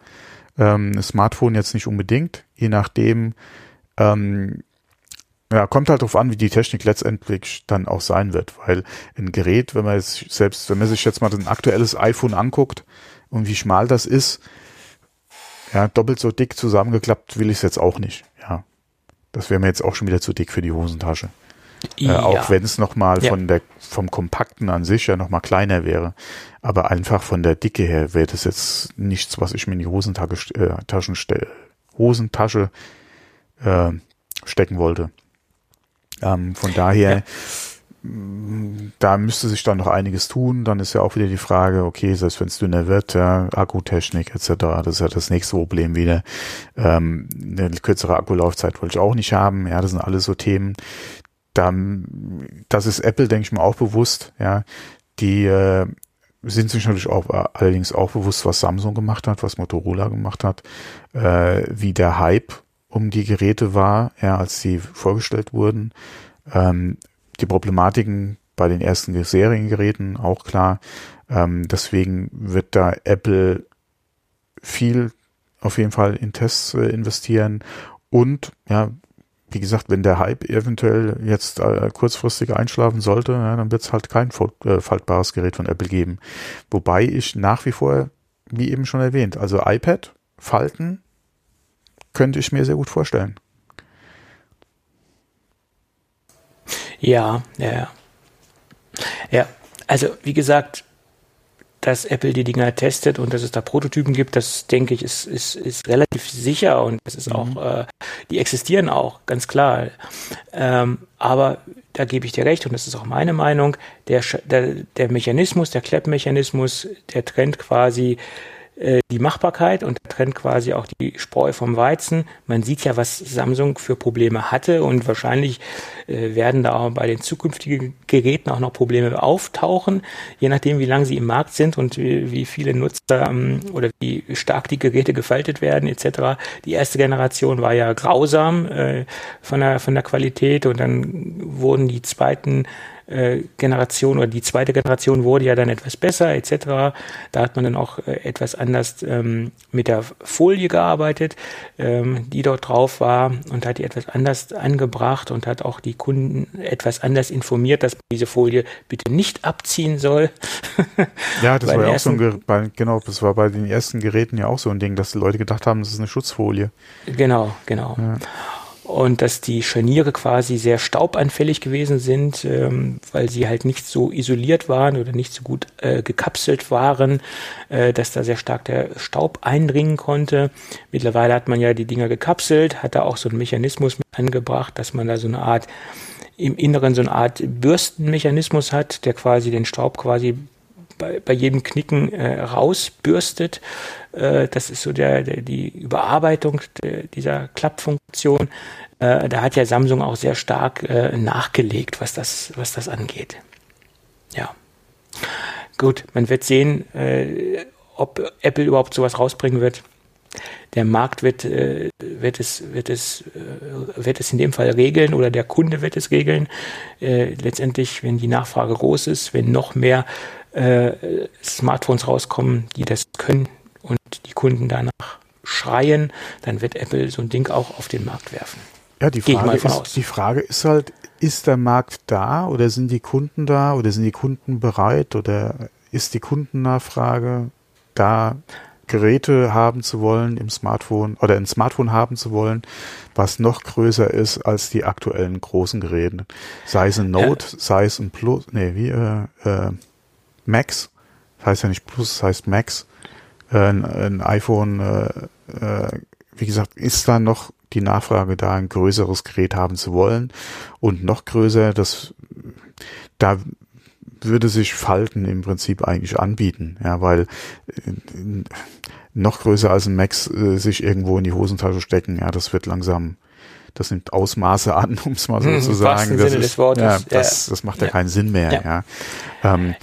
Ähm, Smartphone jetzt nicht unbedingt, je nachdem, ähm, ja, kommt halt darauf an, wie die Technik letztendlich dann auch sein wird, weil ein Gerät, wenn man jetzt selbst, wenn man sich jetzt mal ein aktuelles iPhone anguckt und wie schmal das ist, ja, doppelt so dick zusammengeklappt will ich es jetzt auch nicht, ja. Das wäre mir jetzt auch schon wieder zu dick für die Hosentasche. Ja. Äh, auch wenn es nochmal ja. von der, vom Kompakten an sich ja nochmal kleiner wäre. Aber einfach von der Dicke her wäre das jetzt nichts, was ich mir in die Hosentasche, äh, Taschen, Hosentasche äh, stecken wollte. Ähm, von daher, ja. da müsste sich dann noch einiges tun. Dann ist ja auch wieder die Frage, okay, selbst wenn es dünner wird, ja, Akkutechnik etc., das ist ja das nächste Problem wieder. Ähm, eine kürzere Akkulaufzeit wollte ich auch nicht haben. Ja, das sind alles so Themen, da, das ist Apple, denke ich mal, auch bewusst, ja. Die äh, sind sich natürlich auch allerdings auch bewusst, was Samsung gemacht hat, was Motorola gemacht hat, äh, wie der Hype um die Geräte war, ja, als sie vorgestellt wurden. Ähm, die Problematiken bei den ersten Seriengeräten auch klar. Ähm, deswegen wird da Apple viel auf jeden Fall in Tests äh, investieren und ja, wie gesagt, wenn der Hype eventuell jetzt äh, kurzfristig einschlafen sollte, ja, dann wird es halt kein äh, faltbares Gerät von Apple geben. Wobei ich nach wie vor, wie eben schon erwähnt, also iPad, Falten, könnte ich mir sehr gut vorstellen. Ja, ja. Ja, also wie gesagt, dass Apple die Dinger testet und dass es da Prototypen gibt, das denke ich, ist, ist, ist relativ sicher und das ist mhm. auch, äh, die existieren auch, ganz klar. Ähm, aber da gebe ich dir recht und das ist auch meine Meinung, der, der, der Mechanismus, der Kleppmechanismus, der trennt quasi die Machbarkeit und trennt quasi auch die Spreu vom Weizen. Man sieht ja, was Samsung für Probleme hatte und wahrscheinlich äh, werden da auch bei den zukünftigen Geräten auch noch Probleme auftauchen, je nachdem, wie lange sie im Markt sind und wie, wie viele Nutzer ähm, oder wie stark die Geräte gefaltet werden etc. Die erste Generation war ja grausam äh, von, der, von der Qualität und dann wurden die zweiten äh, Generation oder die zweite Generation wurde ja dann etwas besser etc. Da hat man dann auch äh, etwas anders ähm, mit der Folie gearbeitet, ähm, die dort drauf war und hat die etwas anders angebracht und hat auch die Kunden etwas anders informiert, dass man diese Folie bitte nicht abziehen soll. ja, das war ja auch so ein, bei, genau, das war bei den ersten Geräten ja auch so ein Ding, dass die Leute gedacht haben, das ist eine Schutzfolie. Genau, genau. Ja und dass die Scharniere quasi sehr staubanfällig gewesen sind, ähm, weil sie halt nicht so isoliert waren oder nicht so gut äh, gekapselt waren, äh, dass da sehr stark der Staub eindringen konnte. Mittlerweile hat man ja die Dinger gekapselt, hat da auch so einen Mechanismus mit angebracht, dass man da so eine Art im Inneren so eine Art Bürstenmechanismus hat, der quasi den Staub quasi bei, bei jedem Knicken äh, rausbürstet. Äh, das ist so der, der die Überarbeitung der, dieser Klappfunktion. Äh, da hat ja Samsung auch sehr stark äh, nachgelegt, was das, was das angeht. Ja. Gut, man wird sehen, äh, ob Apple überhaupt sowas rausbringen wird. Der Markt wird, äh, wird, es, wird, es, äh, wird es in dem Fall regeln oder der Kunde wird es regeln. Äh, letztendlich, wenn die Nachfrage groß ist, wenn noch mehr äh, Smartphones rauskommen, die das können und die Kunden danach schreien, dann wird Apple so ein Ding auch auf den Markt werfen. Ja, die Frage, ist, die Frage ist halt, ist der Markt da oder sind die Kunden da oder sind die Kunden bereit oder ist die Kundennachfrage da, Geräte haben zu wollen im Smartphone oder ein Smartphone haben zu wollen, was noch größer ist als die aktuellen großen Geräte. Sei es ein Note, ja. sei es ein Plus, nee, wie, äh, äh, Max, das heißt ja nicht Plus, das heißt Max, äh, ein, ein, iPhone, äh, äh, wie gesagt, ist da noch die Nachfrage da, ein größeres Gerät haben zu wollen und noch größer, das da würde sich Falten im Prinzip eigentlich anbieten, ja, weil äh, noch größer als ein Max äh, sich irgendwo in die Hosentasche stecken, ja, das wird langsam, das nimmt Ausmaße an, um es mal so hm, zu sagen. Das, ist, ja, das, das macht ja, ja, keinen Sinn mehr, ja. ja. Ähm,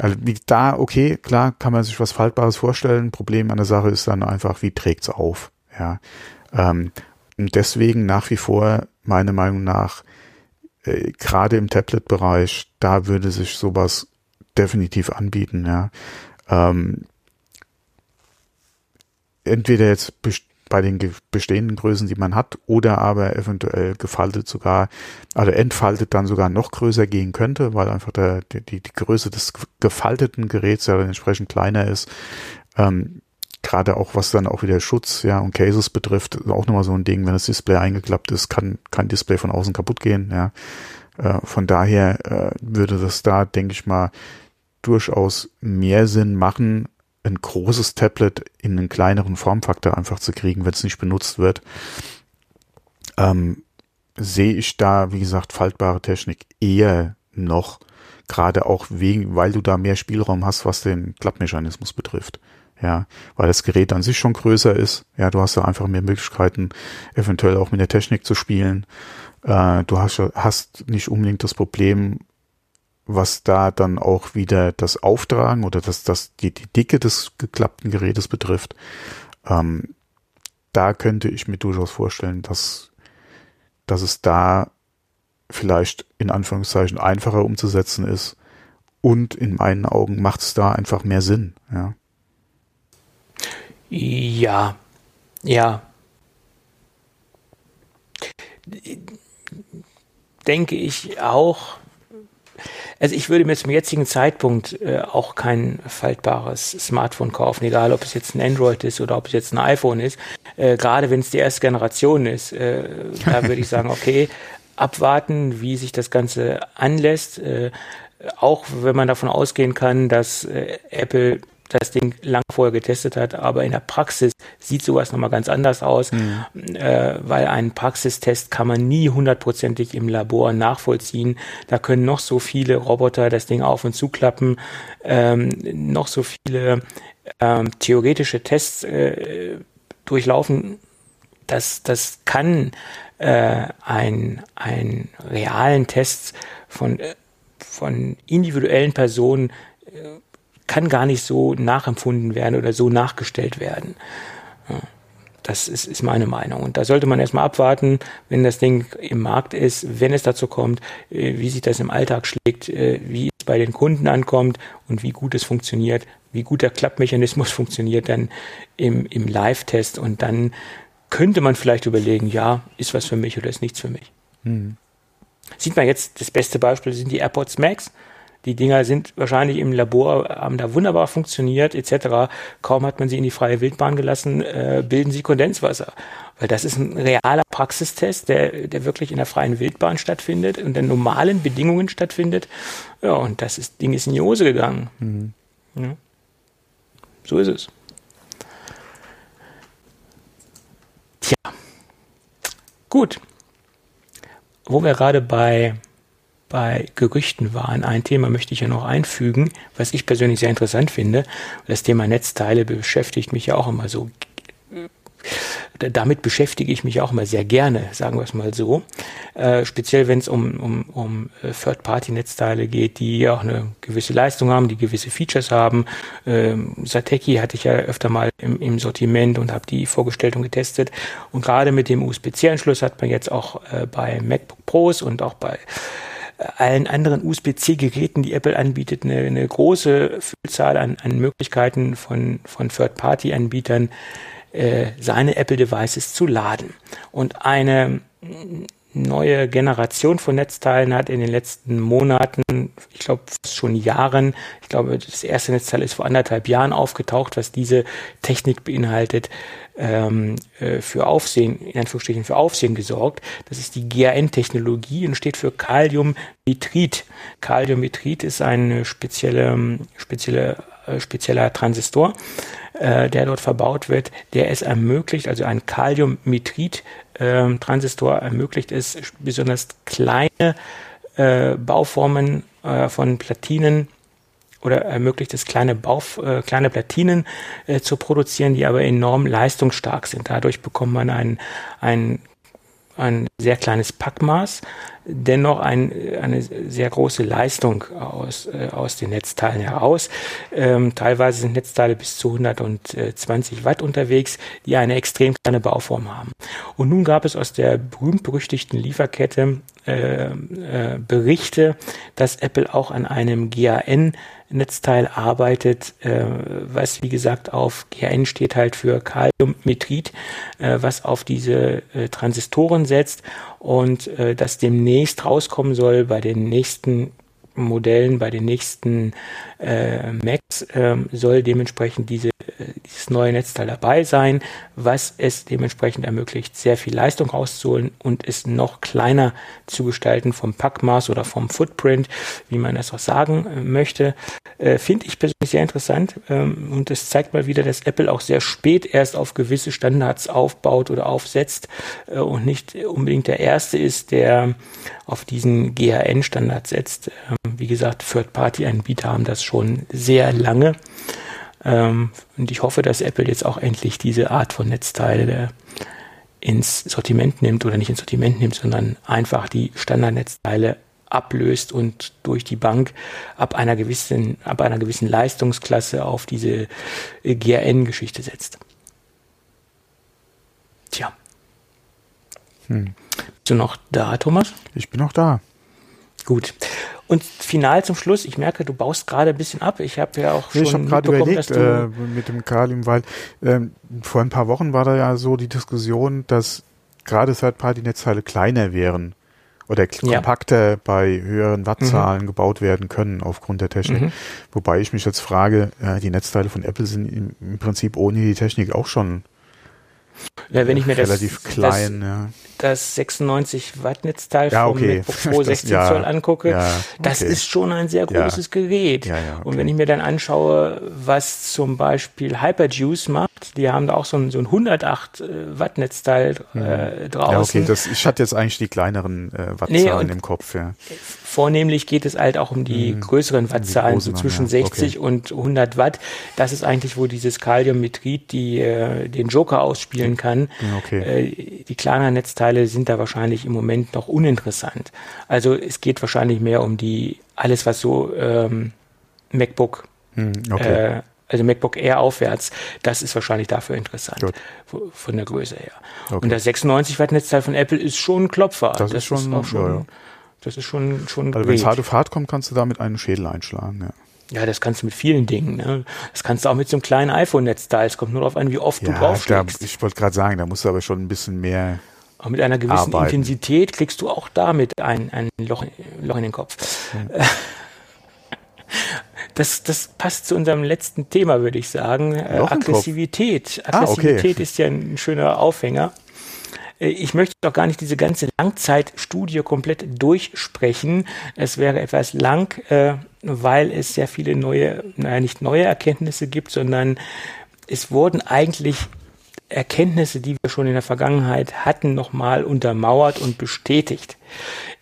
also da, okay, klar, kann man sich was Faltbares vorstellen. Problem an der Sache ist dann einfach, wie trägt's auf? Ja. Ähm, und deswegen nach wie vor, meiner Meinung nach, äh, gerade im Tablet-Bereich, da würde sich sowas definitiv anbieten, ja. Ähm, entweder jetzt bei den bestehenden Größen, die man hat, oder aber eventuell gefaltet sogar, also entfaltet dann sogar noch größer gehen könnte, weil einfach der, die, die Größe des gefalteten Geräts ja dann entsprechend kleiner ist. Ähm, Gerade auch was dann auch wieder Schutz ja und Cases betrifft, auch nochmal so ein Ding, wenn das Display eingeklappt ist, kann kein Display von außen kaputt gehen. Ja. Äh, von daher äh, würde das da, denke ich mal, durchaus mehr Sinn machen, ein großes Tablet in einen kleineren Formfaktor einfach zu kriegen, wenn es nicht benutzt wird, ähm, sehe ich da, wie gesagt, faltbare Technik eher noch, gerade auch wegen, weil du da mehr Spielraum hast, was den Klappmechanismus betrifft. Ja, weil das Gerät an sich schon größer ist. Ja, du hast da einfach mehr Möglichkeiten, eventuell auch mit der Technik zu spielen. Äh, du hast, hast nicht unbedingt das Problem, was da dann auch wieder das Auftragen oder das, das, die, die Dicke des geklappten Gerätes betrifft, ähm, da könnte ich mir durchaus vorstellen, dass, dass es da vielleicht in Anführungszeichen einfacher umzusetzen ist Und in meinen Augen macht es da einfach mehr Sinn, ja. Ja, ja. Denke ich auch. Also ich würde mir zum jetzigen Zeitpunkt äh, auch kein faltbares Smartphone kaufen, egal ob es jetzt ein Android ist oder ob es jetzt ein iPhone ist. Äh, gerade wenn es die erste Generation ist, äh, da würde ich sagen, okay, abwarten, wie sich das Ganze anlässt. Äh, auch wenn man davon ausgehen kann, dass äh, Apple das Ding lang vorher getestet hat, aber in der Praxis sieht sowas nochmal ganz anders aus, mhm. äh, weil einen Praxistest kann man nie hundertprozentig im Labor nachvollziehen. Da können noch so viele Roboter das Ding auf und zuklappen, ähm, noch so viele ähm, theoretische Tests äh, durchlaufen. Das, das kann äh, ein, ein realen Test von, äh, von individuellen Personen äh, kann gar nicht so nachempfunden werden oder so nachgestellt werden. Das ist, ist meine Meinung. Und da sollte man erstmal abwarten, wenn das Ding im Markt ist, wenn es dazu kommt, äh, wie sich das im Alltag schlägt, äh, wie es bei den Kunden ankommt und wie gut es funktioniert, wie gut der Klappmechanismus funktioniert dann im, im Live-Test. Und dann könnte man vielleicht überlegen, ja, ist was für mich oder ist nichts für mich. Mhm. Sieht man jetzt, das beste Beispiel sind die AirPods Max. Die Dinger sind wahrscheinlich im Labor, haben da wunderbar funktioniert, etc. Kaum hat man sie in die freie Wildbahn gelassen, äh, bilden sie Kondenswasser. Weil das ist ein realer Praxistest, der, der wirklich in der freien Wildbahn stattfindet und in normalen Bedingungen stattfindet. Ja, und das ist, Ding ist in die Hose gegangen. Mhm. Ja. So ist es. Tja. Gut. Wo wir gerade bei bei Gerüchten waren. Ein Thema möchte ich ja noch einfügen, was ich persönlich sehr interessant finde. Das Thema Netzteile beschäftigt mich ja auch immer so damit beschäftige ich mich auch mal sehr gerne, sagen wir es mal so. Äh, speziell wenn es um, um, um äh, Third-Party-Netzteile geht, die auch eine gewisse Leistung haben, die gewisse Features haben. Ähm, Sateki hatte ich ja öfter mal im, im Sortiment und habe die vorgestellt und getestet. Und gerade mit dem USB-C-Anschluss hat man jetzt auch äh, bei MacBook Pros und auch bei allen anderen USB-C-Geräten, die Apple anbietet, eine, eine große Vielzahl an, an Möglichkeiten von, von Third-Party-Anbietern, äh, seine Apple-Devices zu laden. Und eine neue Generation von Netzteilen hat in den letzten Monaten, ich glaube schon Jahren, ich glaube das erste Netzteil ist vor anderthalb Jahren aufgetaucht, was diese Technik beinhaltet, ähm, äh, für Aufsehen, in Anführungsstrichen für Aufsehen gesorgt. Das ist die GAN-Technologie und steht für Kaliumnitrid. Kaliumnitrid ist ein spezielle, spezielle, äh, spezieller Transistor, äh, der dort verbaut wird, der es ermöglicht, also ein Kaliumnitrid-Transistor ähm, ermöglicht es, besonders kleine äh, Bauformen äh, von Platinen oder ermöglicht es kleine, Bauf, äh, kleine Platinen äh, zu produzieren, die aber enorm leistungsstark sind. Dadurch bekommt man ein, ein ein sehr kleines Packmaß, dennoch ein, eine sehr große Leistung aus, äh, aus den Netzteilen heraus. Ähm, teilweise sind Netzteile bis zu 120 Watt unterwegs, die eine extrem kleine Bauform haben. Und nun gab es aus der berühmt-berüchtigten Lieferkette äh, äh, Berichte, dass Apple auch an einem GAN Netzteil arbeitet, äh, was wie gesagt auf GAN steht halt für Kaliummetrid, äh, was auf diese äh, Transistoren setzt und äh, das demnächst rauskommen soll bei den nächsten Modellen, bei den nächsten äh, Macs äh, soll dementsprechend diese, dieses neue Netzteil dabei sein, was es dementsprechend ermöglicht, sehr viel Leistung rauszuholen und es noch kleiner zu gestalten vom Packmaß oder vom Footprint, wie man das auch sagen äh, möchte. Äh, Finde ich persönlich sehr interessant ähm, und es zeigt mal wieder, dass Apple auch sehr spät erst auf gewisse Standards aufbaut oder aufsetzt äh, und nicht unbedingt der Erste ist, der auf diesen GHN-Standard setzt. Ähm, wie gesagt, Third-Party-Anbieter haben das schon sehr lange. Ähm, und ich hoffe, dass Apple jetzt auch endlich diese Art von Netzteile ins Sortiment nimmt oder nicht ins Sortiment nimmt, sondern einfach die Standardnetzteile ablöst und durch die Bank ab einer gewissen, ab einer gewissen Leistungsklasse auf diese GRN-Geschichte setzt. Tja. Hm. Bist du noch da, Thomas? Ich bin noch da. Gut. Und final zum Schluss, ich merke, du baust gerade ein bisschen ab. Ich habe ja auch schon. Ich habe gerade überlegt äh, mit dem Kalim, weil ähm, vor ein paar Wochen war da ja so die Diskussion, dass gerade Third-Party-Netzteile kleiner wären oder kompakter ja. bei höheren Wattzahlen mhm. gebaut werden können aufgrund der Technik. Mhm. Wobei ich mich jetzt frage, äh, die Netzteile von Apple sind im, im Prinzip ohne die Technik auch schon ja, wenn ich mir relativ das, klein, das, ja. das 96 Watt Netzteil ja, okay. vom MacBook Pro 16 das, Zoll angucke, ja, okay. das ist schon ein sehr großes Gerät. Okay. Und wenn ich mir dann anschaue, was zum Beispiel Hyperjuice macht, die haben da auch so ein, so ein 108 äh, Watt Netzteil äh, draußen. Ja, okay, das, ich hatte jetzt eigentlich die kleineren äh, Wattzahlen nee, im Kopf. Ja. Vornehmlich geht es halt auch um die mhm. größeren Wattzahlen, so zwischen 60 okay. und 100 Watt. Das ist eigentlich, wo dieses Kaliummetrid die, äh, den Joker ausspielen kann. Okay. Äh, die kleineren Netzteile sind da wahrscheinlich im Moment noch uninteressant. Also es geht wahrscheinlich mehr um die, alles was so ähm, MacBook, mhm. okay. äh, also MacBook Air aufwärts, das ist wahrscheinlich dafür interessant, Gut. von der Größe her. Okay. Und das 96 Watt Netzteil von Apple ist schon ein Klopfer. Das, das ist schon, ist auch schon ja, ja das ist schon, schon Also wenn es hart auf hart kommt, kannst du damit einen Schädel einschlagen, ja. Ja, das kannst du mit vielen Dingen. Ne? Das kannst du auch mit so einem kleinen iPhone-Netzteil. Es kommt nur darauf an, wie oft ja, du draufschlägst. Da, ich wollte gerade sagen, da musst du aber schon ein bisschen mehr. Aber mit einer gewissen arbeiten. Intensität kriegst du auch damit ein, ein Loch, Loch in den Kopf. Ja. Das, das passt zu unserem letzten Thema, würde ich sagen. Aggressivität. Aggressivität ah, okay. ist ja ein schöner Aufhänger. Äh, ich möchte doch gar nicht diese ganze Langzeitstudie komplett durchsprechen. Es wäre etwas lang, äh, weil es sehr viele neue, naja, nicht neue Erkenntnisse gibt, sondern es wurden eigentlich Erkenntnisse, die wir schon in der Vergangenheit hatten, nochmal untermauert und bestätigt.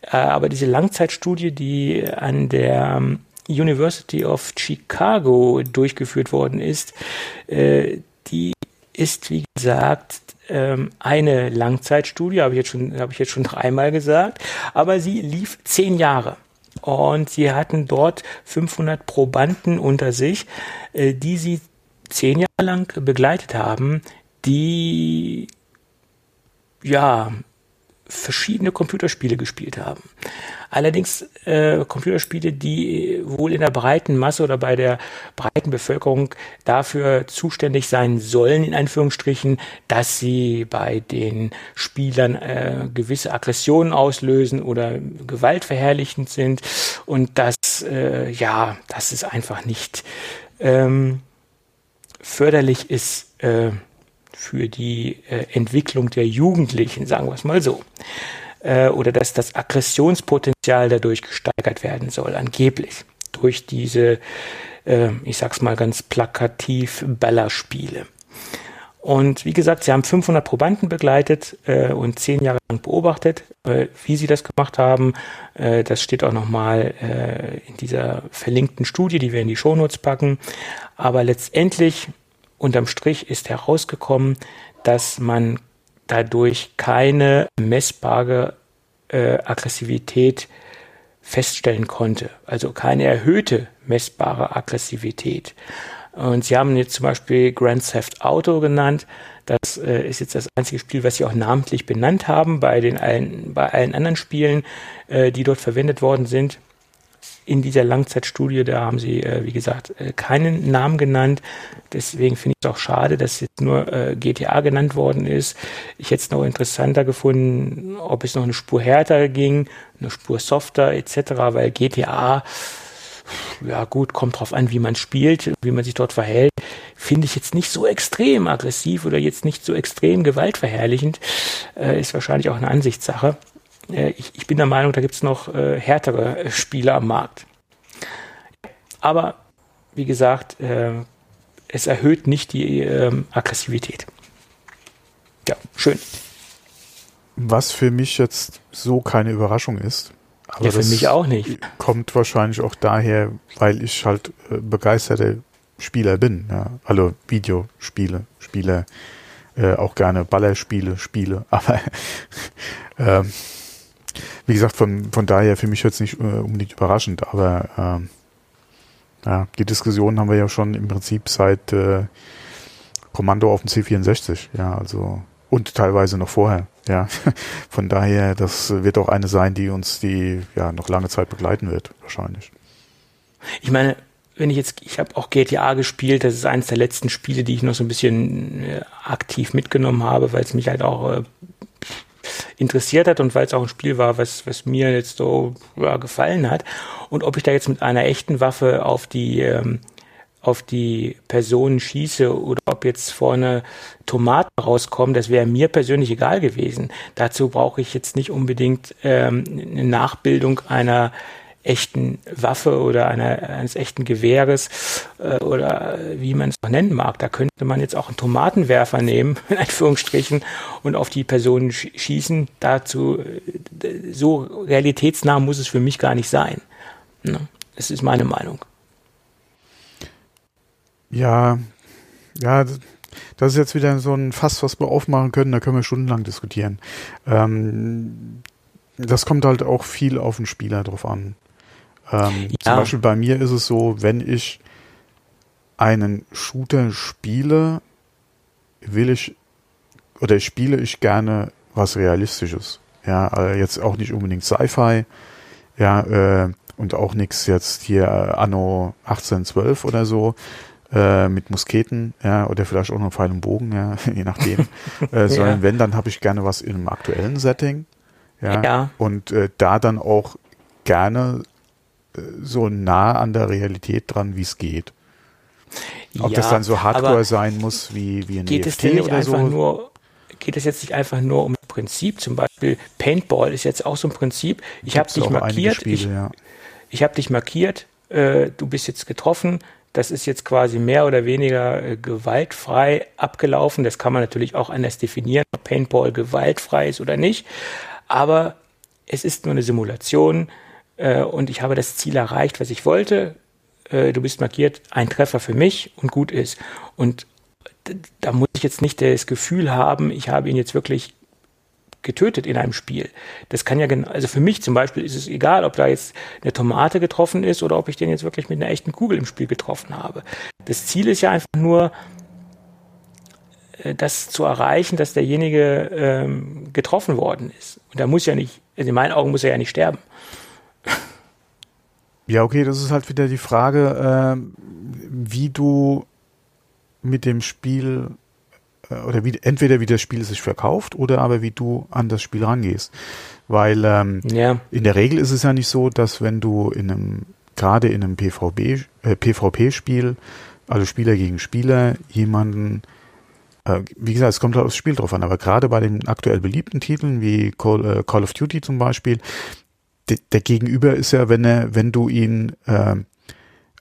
Äh, aber diese Langzeitstudie, die an der ähm, University of Chicago durchgeführt worden ist, die ist, wie gesagt, ähm, eine Langzeitstudie, habe ich jetzt schon, habe ich jetzt schon dreimal gesagt, aber sie lief zehn Jahre. Und sie hatten dort 500 Probanden unter sich, äh, die sie zehn Jahre lang begleitet haben, die ja verschiedene Computerspiele gespielt haben. Allerdings äh, Computerspiele, die wohl in der breiten Masse oder bei der breiten Bevölkerung dafür zuständig sein sollen, in Anführungsstrichen, dass sie bei den Spielern äh, gewisse Aggressionen auslösen oder gewaltverherrlichend sind. Und das, äh, ja, das ist einfach nicht ähm, förderlich ist äh, für die äh, Entwicklung der Jugendlichen, sagen wir es mal so äh, oder dass das Aggressionspotenzial dadurch gesteigert werden soll, angeblich durch diese, äh, ich sag's mal ganz plakativ, Ballerspiele. Und wie gesagt, sie haben 500 Probanden begleitet äh, und zehn Jahre lang beobachtet, äh, wie sie das gemacht haben. Äh, das steht auch nochmal äh, in dieser verlinkten Studie, die wir in die Shownotes packen. Aber letztendlich, unterm Strich, ist herausgekommen, dass man dadurch keine messbare äh, Aggressivität feststellen konnte. Also keine erhöhte messbare Aggressivität. Und sie haben jetzt zum Beispiel Grand Theft Auto genannt. Das äh, ist jetzt das einzige Spiel, was sie auch namentlich benannt haben. Bei den allen, bei allen anderen Spielen, äh, die dort verwendet worden sind, in dieser Langzeitstudie, da haben sie, äh, wie gesagt, äh, keinen Namen genannt. Deswegen finde ich es auch schade, dass jetzt nur äh, GTA genannt worden ist. Ich hätte es noch interessanter gefunden, ob es noch eine Spur härter ging, eine Spur softer etc., weil GTA, ja gut, kommt drauf an, wie man spielt, wie man sich dort verhält. Finde ich jetzt nicht so extrem aggressiv oder jetzt nicht so extrem gewaltverherrlichend. Äh, ist wahrscheinlich auch eine Ansichtssache. Äh, ich, ich, bin der Meinung, da gibt es noch äh, härtere Spiele am Markt. Aber wie gesagt, äh, es erhöht nicht die ähm, Aggressivität. Ja, schön. Was für mich jetzt so keine Überraschung ist. Aber ja, für mich auch nicht. Kommt wahrscheinlich auch daher, weil ich halt äh, begeisterter Spieler bin. Ja. Also Videospiele, Spieler, äh, auch gerne Ballerspiele, Spiele. Aber ähm, wie gesagt, von, von daher für mich jetzt nicht äh, unbedingt überraschend, aber ähm, ja, die Diskussion haben wir ja schon im Prinzip seit äh, Kommando auf dem C64, ja, also Und teilweise noch vorher, ja. Von daher, das wird auch eine sein, die uns die ja noch lange Zeit begleiten wird, wahrscheinlich. Ich meine, wenn ich jetzt, ich habe auch GTA gespielt, das ist eines der letzten Spiele, die ich noch so ein bisschen äh, aktiv mitgenommen habe, weil es mich halt auch äh, interessiert hat und weil es auch ein Spiel war, was, was mir jetzt so ja, gefallen hat. Und ob ich da jetzt mit einer echten Waffe auf die ähm, auf die Person schieße oder ob jetzt vorne Tomaten rauskommen, das wäre mir persönlich egal gewesen. Dazu brauche ich jetzt nicht unbedingt ähm, eine Nachbildung einer echten Waffe oder einer, eines echten Gewehres äh, oder wie man es noch nennen mag. Da könnte man jetzt auch einen Tomatenwerfer nehmen, in Anführungsstrichen, und auf die Person schießen. Dazu, äh, so realitätsnah muss es für mich gar nicht sein. Ne? Das ist meine Meinung. Ja, ja, das ist jetzt wieder so ein Fass, was wir aufmachen können, da können wir stundenlang diskutieren. Ähm, das kommt halt auch viel auf den Spieler drauf an. Ähm, ja. Zum Beispiel bei mir ist es so, wenn ich einen Shooter spiele, will ich oder spiele ich gerne was Realistisches. Ja, also jetzt auch nicht unbedingt Sci-Fi, ja, äh, und auch nichts jetzt hier äh, Anno 1812 oder so, äh, mit Musketen, ja, oder vielleicht auch noch Pfeil und Bogen, ja, je nachdem. äh, sondern ja. wenn, dann habe ich gerne was in einem aktuellen Setting. Ja. ja. Und äh, da dann auch gerne äh, so nah an der Realität dran, wie es geht. Ob ja, das dann so Hardcore sein muss wie, wie ein geht EFT es denn nicht oder einfach so? Nur, geht es jetzt nicht einfach nur um Prinzip? Zum Beispiel Paintball ist jetzt auch so ein Prinzip. Ich habe dich markiert. Spiele, ich, ja. ich habe dich markiert. Äh, du bist jetzt getroffen. Das ist jetzt quasi mehr oder weniger äh, gewaltfrei abgelaufen. Das kann man natürlich auch anders definieren, ob Paintball gewaltfrei ist oder nicht. Aber es ist nur eine Simulation äh, und ich habe das Ziel erreicht, was ich wollte. Äh, du bist markiert, ein Treffer für mich und gut ist. Und da muss ich jetzt nicht das Gefühl haben, ich habe ihn jetzt wirklich getötet in einem Spiel. Das kann ja genau, also für mich zum Beispiel ist es egal, ob da jetzt eine Tomate getroffen ist oder ob ich den jetzt wirklich mit einer echten Kugel im Spiel getroffen habe. Das Ziel ist ja einfach nur, äh, das zu erreichen, dass derjenige ähm, getroffen worden ist. Und da muss ja nicht, also in meinen Augen muss er ja nicht sterben. Ja, okay, das ist halt wieder die Frage, äh, wie du mit dem Spiel äh, oder wie, entweder wie das Spiel sich verkauft oder aber wie du an das Spiel rangehst. Weil ähm, ja. in der Regel ist es ja nicht so, dass wenn du in einem, gerade in einem PvP, äh, PvP-Spiel, also Spieler gegen Spieler, jemanden äh, wie gesagt, es kommt halt aufs Spiel drauf an, aber gerade bei den aktuell beliebten Titeln wie Call, äh, Call of Duty zum Beispiel, de, der Gegenüber ist ja, wenn er, wenn du ihn äh,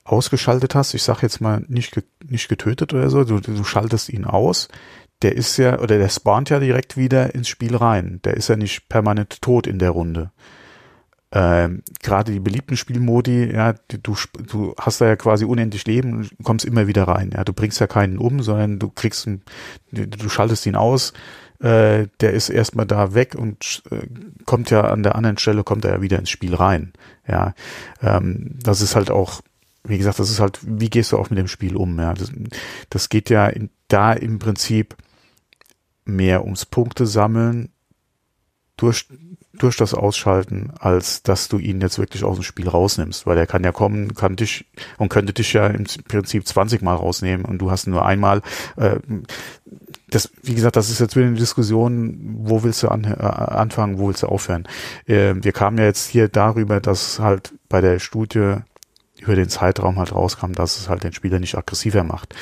ausgeschaltet hast, ich sag jetzt mal nicht, nicht getötet oder so, du, du schaltest ihn aus, der ist ja, oder der spawnt ja direkt wieder ins Spiel rein. Der ist ja nicht permanent tot in der Runde. Ähm, Gerade die beliebten Spielmodi, ja, du, du hast da ja quasi unendlich Leben und kommst immer wieder rein. Ja, du bringst ja keinen um, sondern du kriegst, einen, du, schaltest ihn aus, äh, der ist erstmal da weg und äh, kommt ja an der anderen Stelle, kommt er ja wieder ins Spiel rein. Ja, ähm, das ist halt auch wie gesagt, das ist halt, wie gehst du auch mit dem Spiel um? Ja, das, das geht ja in, da im Prinzip mehr ums Punkte sammeln durch, durch das Ausschalten, als dass du ihn jetzt wirklich aus dem Spiel rausnimmst, weil er kann ja kommen, kann dich und könnte dich ja im Prinzip 20 Mal rausnehmen und du hast nur einmal. Äh, das, wie gesagt, das ist jetzt wieder eine Diskussion, wo willst du an, äh, anfangen, wo willst du aufhören? Äh, wir kamen ja jetzt hier darüber, dass halt bei der Studie über den Zeitraum halt rauskam, dass es halt den Spieler nicht aggressiver macht.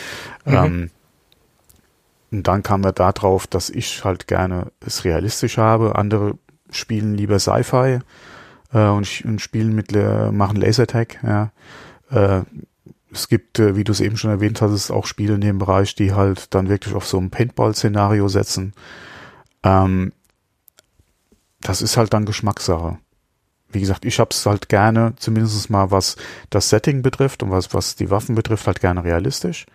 Mhm. Ähm, und dann kam er da drauf, dass ich halt gerne es realistisch habe. Andere spielen lieber Sci-Fi äh, und, und, spielen mit machen Lasertag. Ja. Äh, es gibt, äh, wie du es eben schon erwähnt hast, auch Spiele in dem Bereich, die halt dann wirklich auf so ein Paintball-Szenario setzen. Ähm, das ist halt dann Geschmackssache wie gesagt, ich hab's halt gerne, zumindest mal was das Setting betrifft und was, was die Waffen betrifft, halt gerne realistisch.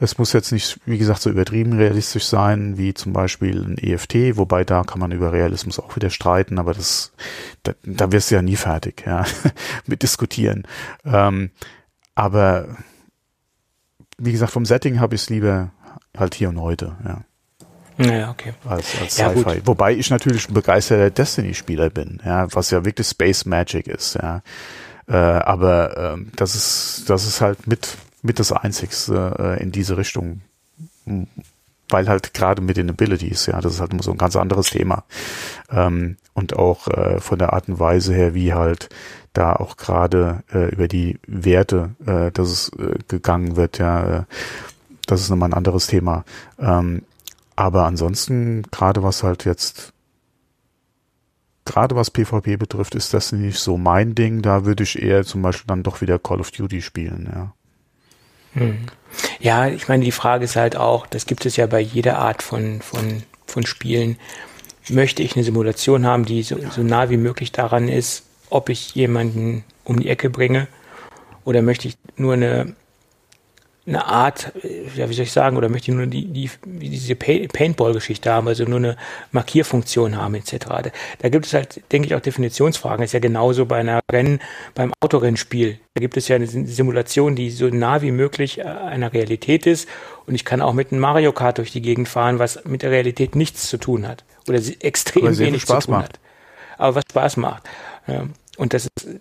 Es muss jetzt nicht, wie gesagt, so übertrieben realistisch sein, wie zum Beispiel ein EFT, wobei da kann man über Realismus auch wieder streiten, aber das, da, da wirst du ja nie fertig, ja, mit diskutieren. Ähm, aber wie gesagt, vom Setting habe ich es lieber halt hier und heute, ja. Ja, okay. Als, als Ja, Sci-Fi. gut. Wobei ich natürlich ein begeisterter Destiny-Spieler bin, ja, was ja wirklich Space Magic ist, ja. Äh, aber ähm, das ist, das ist halt mit, mit das Einzigste äh, in diese Richtung. Weil halt gerade mit den Abilities, ja, das ist halt so ein ganz anderes Thema. Ähm, und auch äh, von der Art und Weise her, wie halt da auch gerade äh, über die Werte, äh, dass es äh, gegangen wird, ja, äh, das ist nochmal ein anderes Thema. Ähm, aber ansonsten, gerade was halt jetzt, gerade was PvP betrifft, ist das nicht so mein Ding. Da würde ich eher zum Beispiel dann doch wieder Call of Duty spielen, ja. Ja, ich meine, die Frage ist halt auch, das gibt es ja bei jeder Art von, von, von Spielen. Möchte ich eine Simulation haben, die so, so nah wie möglich daran ist, ob ich jemanden um die Ecke bringe? Oder möchte ich nur eine, eine Art, ja, wie soll ich sagen, oder möchte ich nur die, die, diese Paintball-Geschichte haben, also nur eine Markierfunktion haben, etc. Da, gibt es halt, denke ich, auch Definitionsfragen. Das ist ja genauso bei einer Rennen, beim Autorennspiel. Da gibt es ja eine Simulation, die so nah wie möglich äh, einer Realität ist. Und ich kann auch mit einem Mario Kart durch die Gegend fahren, was mit der Realität nichts zu tun hat. Oder extrem wenig Spaß zu tun macht. hat. Aber was Spaß macht. Und das ist,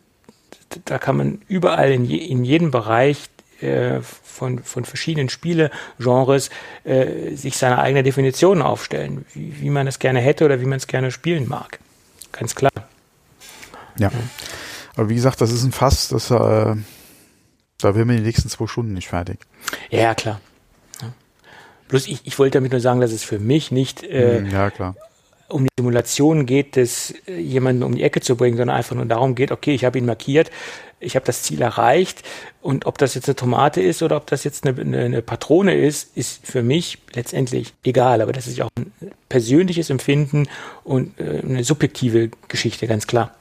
da kann man überall in, je, in jedem Bereich äh, von, von verschiedenen Spielegenres äh, sich seine eigene Definition aufstellen, wie, wie man es gerne hätte oder wie man es gerne spielen mag. Ganz klar. Ja. Aber wie gesagt, das ist ein Fass, das, äh, da werden wir die nächsten zwei Stunden nicht fertig. Ja, klar. Ja. Bloß ich, ich wollte damit nur sagen, dass es für mich nicht äh, Hm, ja, klar. um die Simulation geht, das äh, jemanden um die Ecke zu bringen, sondern einfach nur darum geht, okay, ich habe ihn markiert, ich habe das Ziel erreicht und ob das jetzt eine Tomate ist oder ob das jetzt eine, eine, eine Patrone ist, ist für mich letztendlich egal. Aber das ist ja auch ein persönliches Empfinden und äh, eine subjektive Geschichte, ganz klar.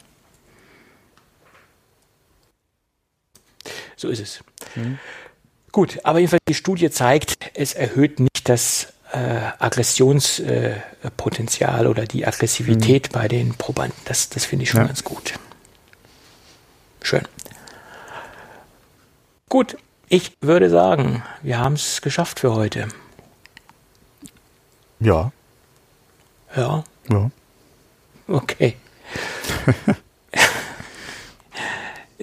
So ist es. Gut, aber jedenfalls die Studie zeigt, es erhöht nicht das äh, Aggressionspotenzial oder die Aggressivität bei den Probanden. Das, das finde ich schon Ja. ganz gut. Schön. Gut, ich würde sagen, wir haben es geschafft für heute. Ja, Ja, ja. okay.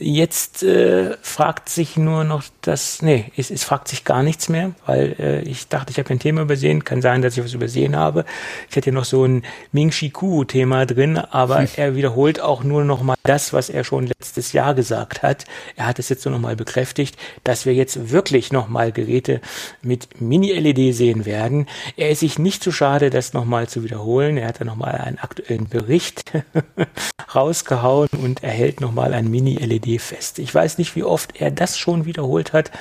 Jetzt äh, fragt sich nur noch das, nee, es, es fragt sich gar nichts mehr, weil äh, ich dachte, ich habe ein Thema übersehen. Kann sein, dass ich was übersehen habe. Ich hätte noch so ein Ming Chi Kuo Thema drin, aber er wiederholt auch nur noch mal das, was er schon letztes Jahr gesagt hat. Er hat es jetzt nur noch mal bekräftigt, dass wir jetzt wirklich noch mal Geräte mit Mini-LED sehen werden. Er ist sich nicht zu schade, das noch mal zu wiederholen. Er hat da noch mal einen aktuellen Bericht rausgehauen und er hält nochmal ein Mini-LED fest. Ich weiß nicht, wie oft er das schon wiederholt hat.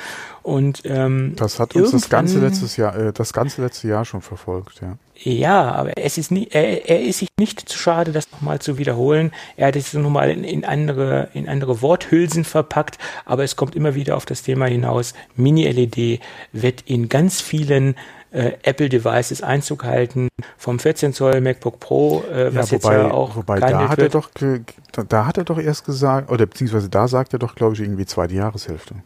Und ähm, Das hat uns das ganze letztes Jahr, äh, das ganze letzte Jahr schon verfolgt, ja. Ja, aber es ist nie, er, er ist sich nicht zu schade, das nochmal zu wiederholen. Er hat es nochmal in, in andere, in andere Worthülsen verpackt, aber es kommt immer wieder auf das Thema hinaus. Mini-LED wird in ganz vielen äh, Apple-Devices Einzug halten, vom 14 Zoll MacBook Pro, äh, was ja, jetzt ja auch wobei da hat er wird. doch, da, hat er doch erst gesagt, oder beziehungsweise da sagt er doch, glaube ich, irgendwie zweite Jahreshälfte.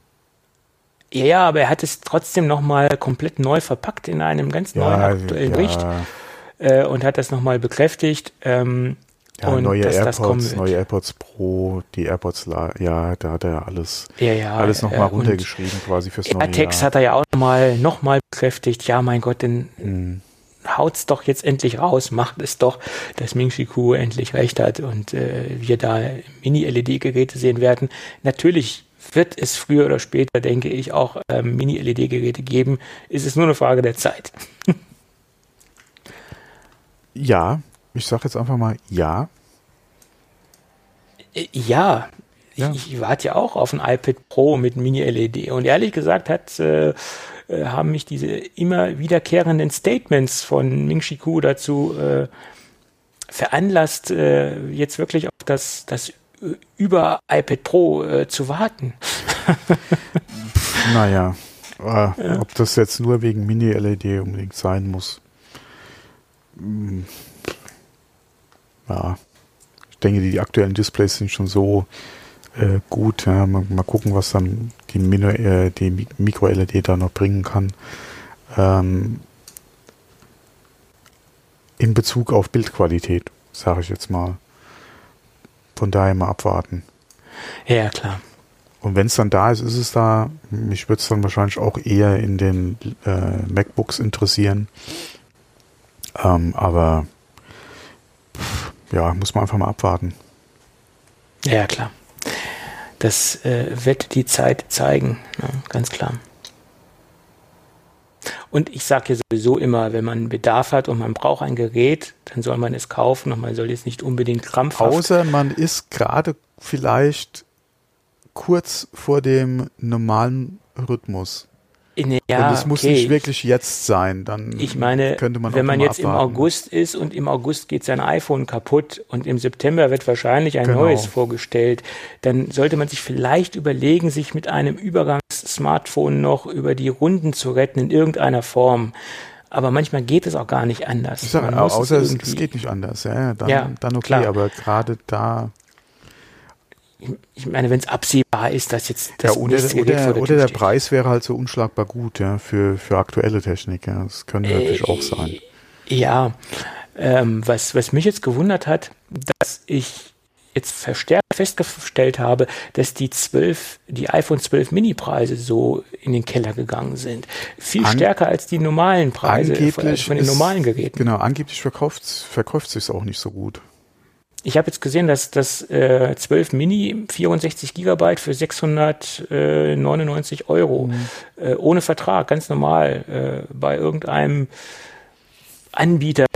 Ja, ja, aber er hat es trotzdem nochmal komplett neu verpackt in einem ganz neuen aktuellen Bericht äh, und hat das nochmal bekräftigt. Ähm, ja, und neue AirPods, neue AirPods Pro, die AirPods, ja, da hat er ja alles, Ja, ja. alles nochmal äh, runtergeschrieben quasi fürs neue Jahr. hat er ja auch nochmal noch mal bekräftigt. Ja, mein Gott, dann Hm. haut's doch jetzt endlich raus, macht es doch, dass Ming Chi Kuo endlich recht hat und äh, wir da Mini-LED-Geräte sehen werden. Natürlich wird es früher oder später, denke ich, auch ähm, Mini-LED-Geräte geben. Es ist nur eine Frage der Zeit. Ja, ich sag jetzt einfach mal ja. Äh, Ja, Ja. Ich, ich warte ja auch auf ein iPad Pro mit Mini-LED. Und ehrlich gesagt hat, äh, äh, haben mich diese immer wiederkehrenden Statements von Ming Chi Kuo dazu äh, veranlasst, äh, jetzt wirklich auf das, das über iPad Pro äh, zu warten. Naja, äh, ob das jetzt nur wegen Mini-LED unbedingt sein muss. Ja, ich denke, die aktuellen Displays sind schon so äh, gut. Ja. Mal, mal gucken, was dann die, Mino, äh, die Mi- Micro-LED da noch bringen kann. Ähm, in Bezug auf Bildqualität, sage ich jetzt mal. Von daher mal abwarten. Ja, klar. Und wenn es dann da ist, ist es da. Mich würde es dann wahrscheinlich auch eher in den äh, MacBooks interessieren. Ähm, aber pff, ja, muss man einfach mal abwarten. Ja, klar. Das äh, wird die Zeit zeigen, ja, ganz klar. Und ich sage ja sowieso immer, wenn man Bedarf hat und man braucht ein Gerät, dann soll man es kaufen und man soll jetzt nicht unbedingt krampfhaft. Außer man ist gerade vielleicht kurz vor dem normalen Rhythmus. In, ja, und es muss okay. nicht wirklich jetzt sein. Dann ich meine, könnte man wenn man jetzt abwarten. im August ist und im August geht sein iPhone kaputt und im September wird wahrscheinlich ein genau. neues vorgestellt, dann sollte man sich vielleicht überlegen, sich mit einem Übergangs-Smartphone noch über die Runden zu retten in irgendeiner Form. Aber manchmal geht es auch gar nicht anders. Ich sag, außer es, es, geht nicht anders. Ja, dann, ja, dann okay. Klar. Aber gerade da ich meine, wenn es absehbar ist, dass jetzt das ja, oder, oder, der, oder der Preis wäre halt so unschlagbar gut, ja, für, für aktuelle Technik. Ja. Das könnte äh, natürlich auch sein. Ja, ähm, was, was mich jetzt gewundert hat, dass ich jetzt verstärkt festgestellt habe, dass die 12, die iPhone 12 Mini-Preise so in den Keller gegangen sind. Viel An stärker als die normalen Preise von, von, den normalen Geräten. Genau, angeblich verkauft, verkauft sich auch nicht so gut. Ich habe jetzt gesehen, dass das äh, 12 Mini 64 Gigabyte für 699 Euro mhm. äh, ohne Vertrag, ganz normal, äh, bei irgendeinem Anbieter,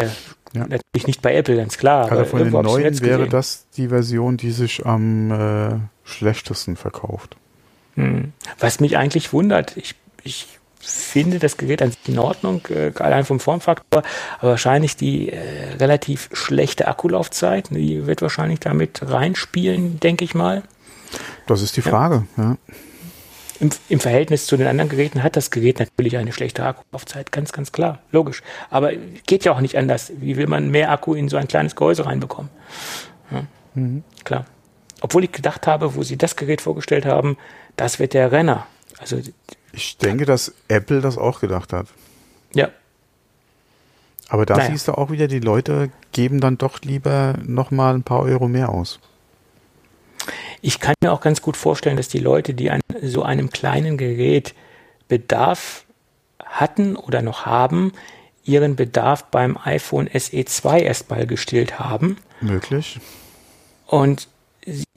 ja. natürlich nicht bei Apple, ganz klar. Also von den neuen wäre das die Version, die sich am äh, schlechtesten verkauft. Hm. Was mich eigentlich wundert, ich, ich finde das Gerät an sich in Ordnung, äh, allein vom Formfaktor, aber wahrscheinlich die äh, relativ schlechte Akkulaufzeit, die wird wahrscheinlich damit reinspielen, denke ich mal. Das ist die Frage, ja. ja. Im, Im, Verhältnis zu den anderen Geräten hat das Gerät natürlich eine schlechte Akkulaufzeit, ganz, ganz klar, logisch. Aber geht ja auch nicht anders. Wie will man mehr Akku in so ein kleines Gehäuse reinbekommen? Ja, mhm. Klar. Obwohl ich gedacht habe, wo sie das Gerät vorgestellt haben, das wird der Renner. Also ich denke, dass Apple das auch gedacht hat. Ja. Aber da naja. siehst du auch wieder, die Leute geben dann doch lieber nochmal ein paar Euro mehr aus. Ich kann mir auch ganz gut vorstellen, dass die Leute, die an so einem kleinen Gerät Bedarf hatten oder noch haben, ihren Bedarf beim iPhone SE 2 erstmal gestillt haben. Möglich. Und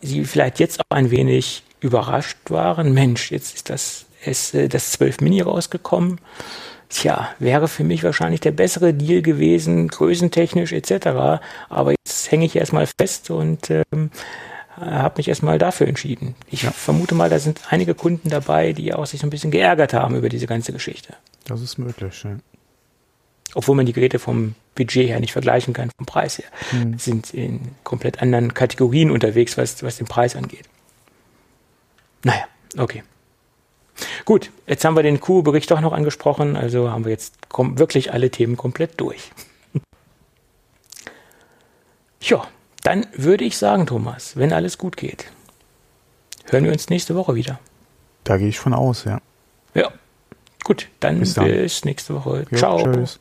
sie vielleicht jetzt auch ein wenig überrascht waren. Mensch, jetzt ist das ist äh, das 12 Mini rausgekommen. Tja, wäre für mich wahrscheinlich der bessere Deal gewesen, größentechnisch etc. Aber jetzt hänge ich erstmal fest und ähm, habe mich erstmal dafür entschieden. Ich ja. vermute mal, da sind einige Kunden dabei, die auch sich so ein bisschen geärgert haben über diese ganze Geschichte. Das ist möglich, ja. Obwohl man die Geräte vom Budget her nicht vergleichen kann, vom Preis her. Hm. Sind in komplett anderen Kategorien unterwegs, was, was den Preis angeht. Naja, okay. Gut, jetzt haben wir den Q-Bericht doch noch angesprochen, also haben wir jetzt wirklich alle Themen komplett durch. ja, dann würde ich sagen, Thomas, wenn alles gut geht, hören wir uns nächste Woche wieder. Da gehe ich von aus, ja. Ja, gut, dann bis, dann. bis nächste Woche. Jo, Ciao. Tschüss.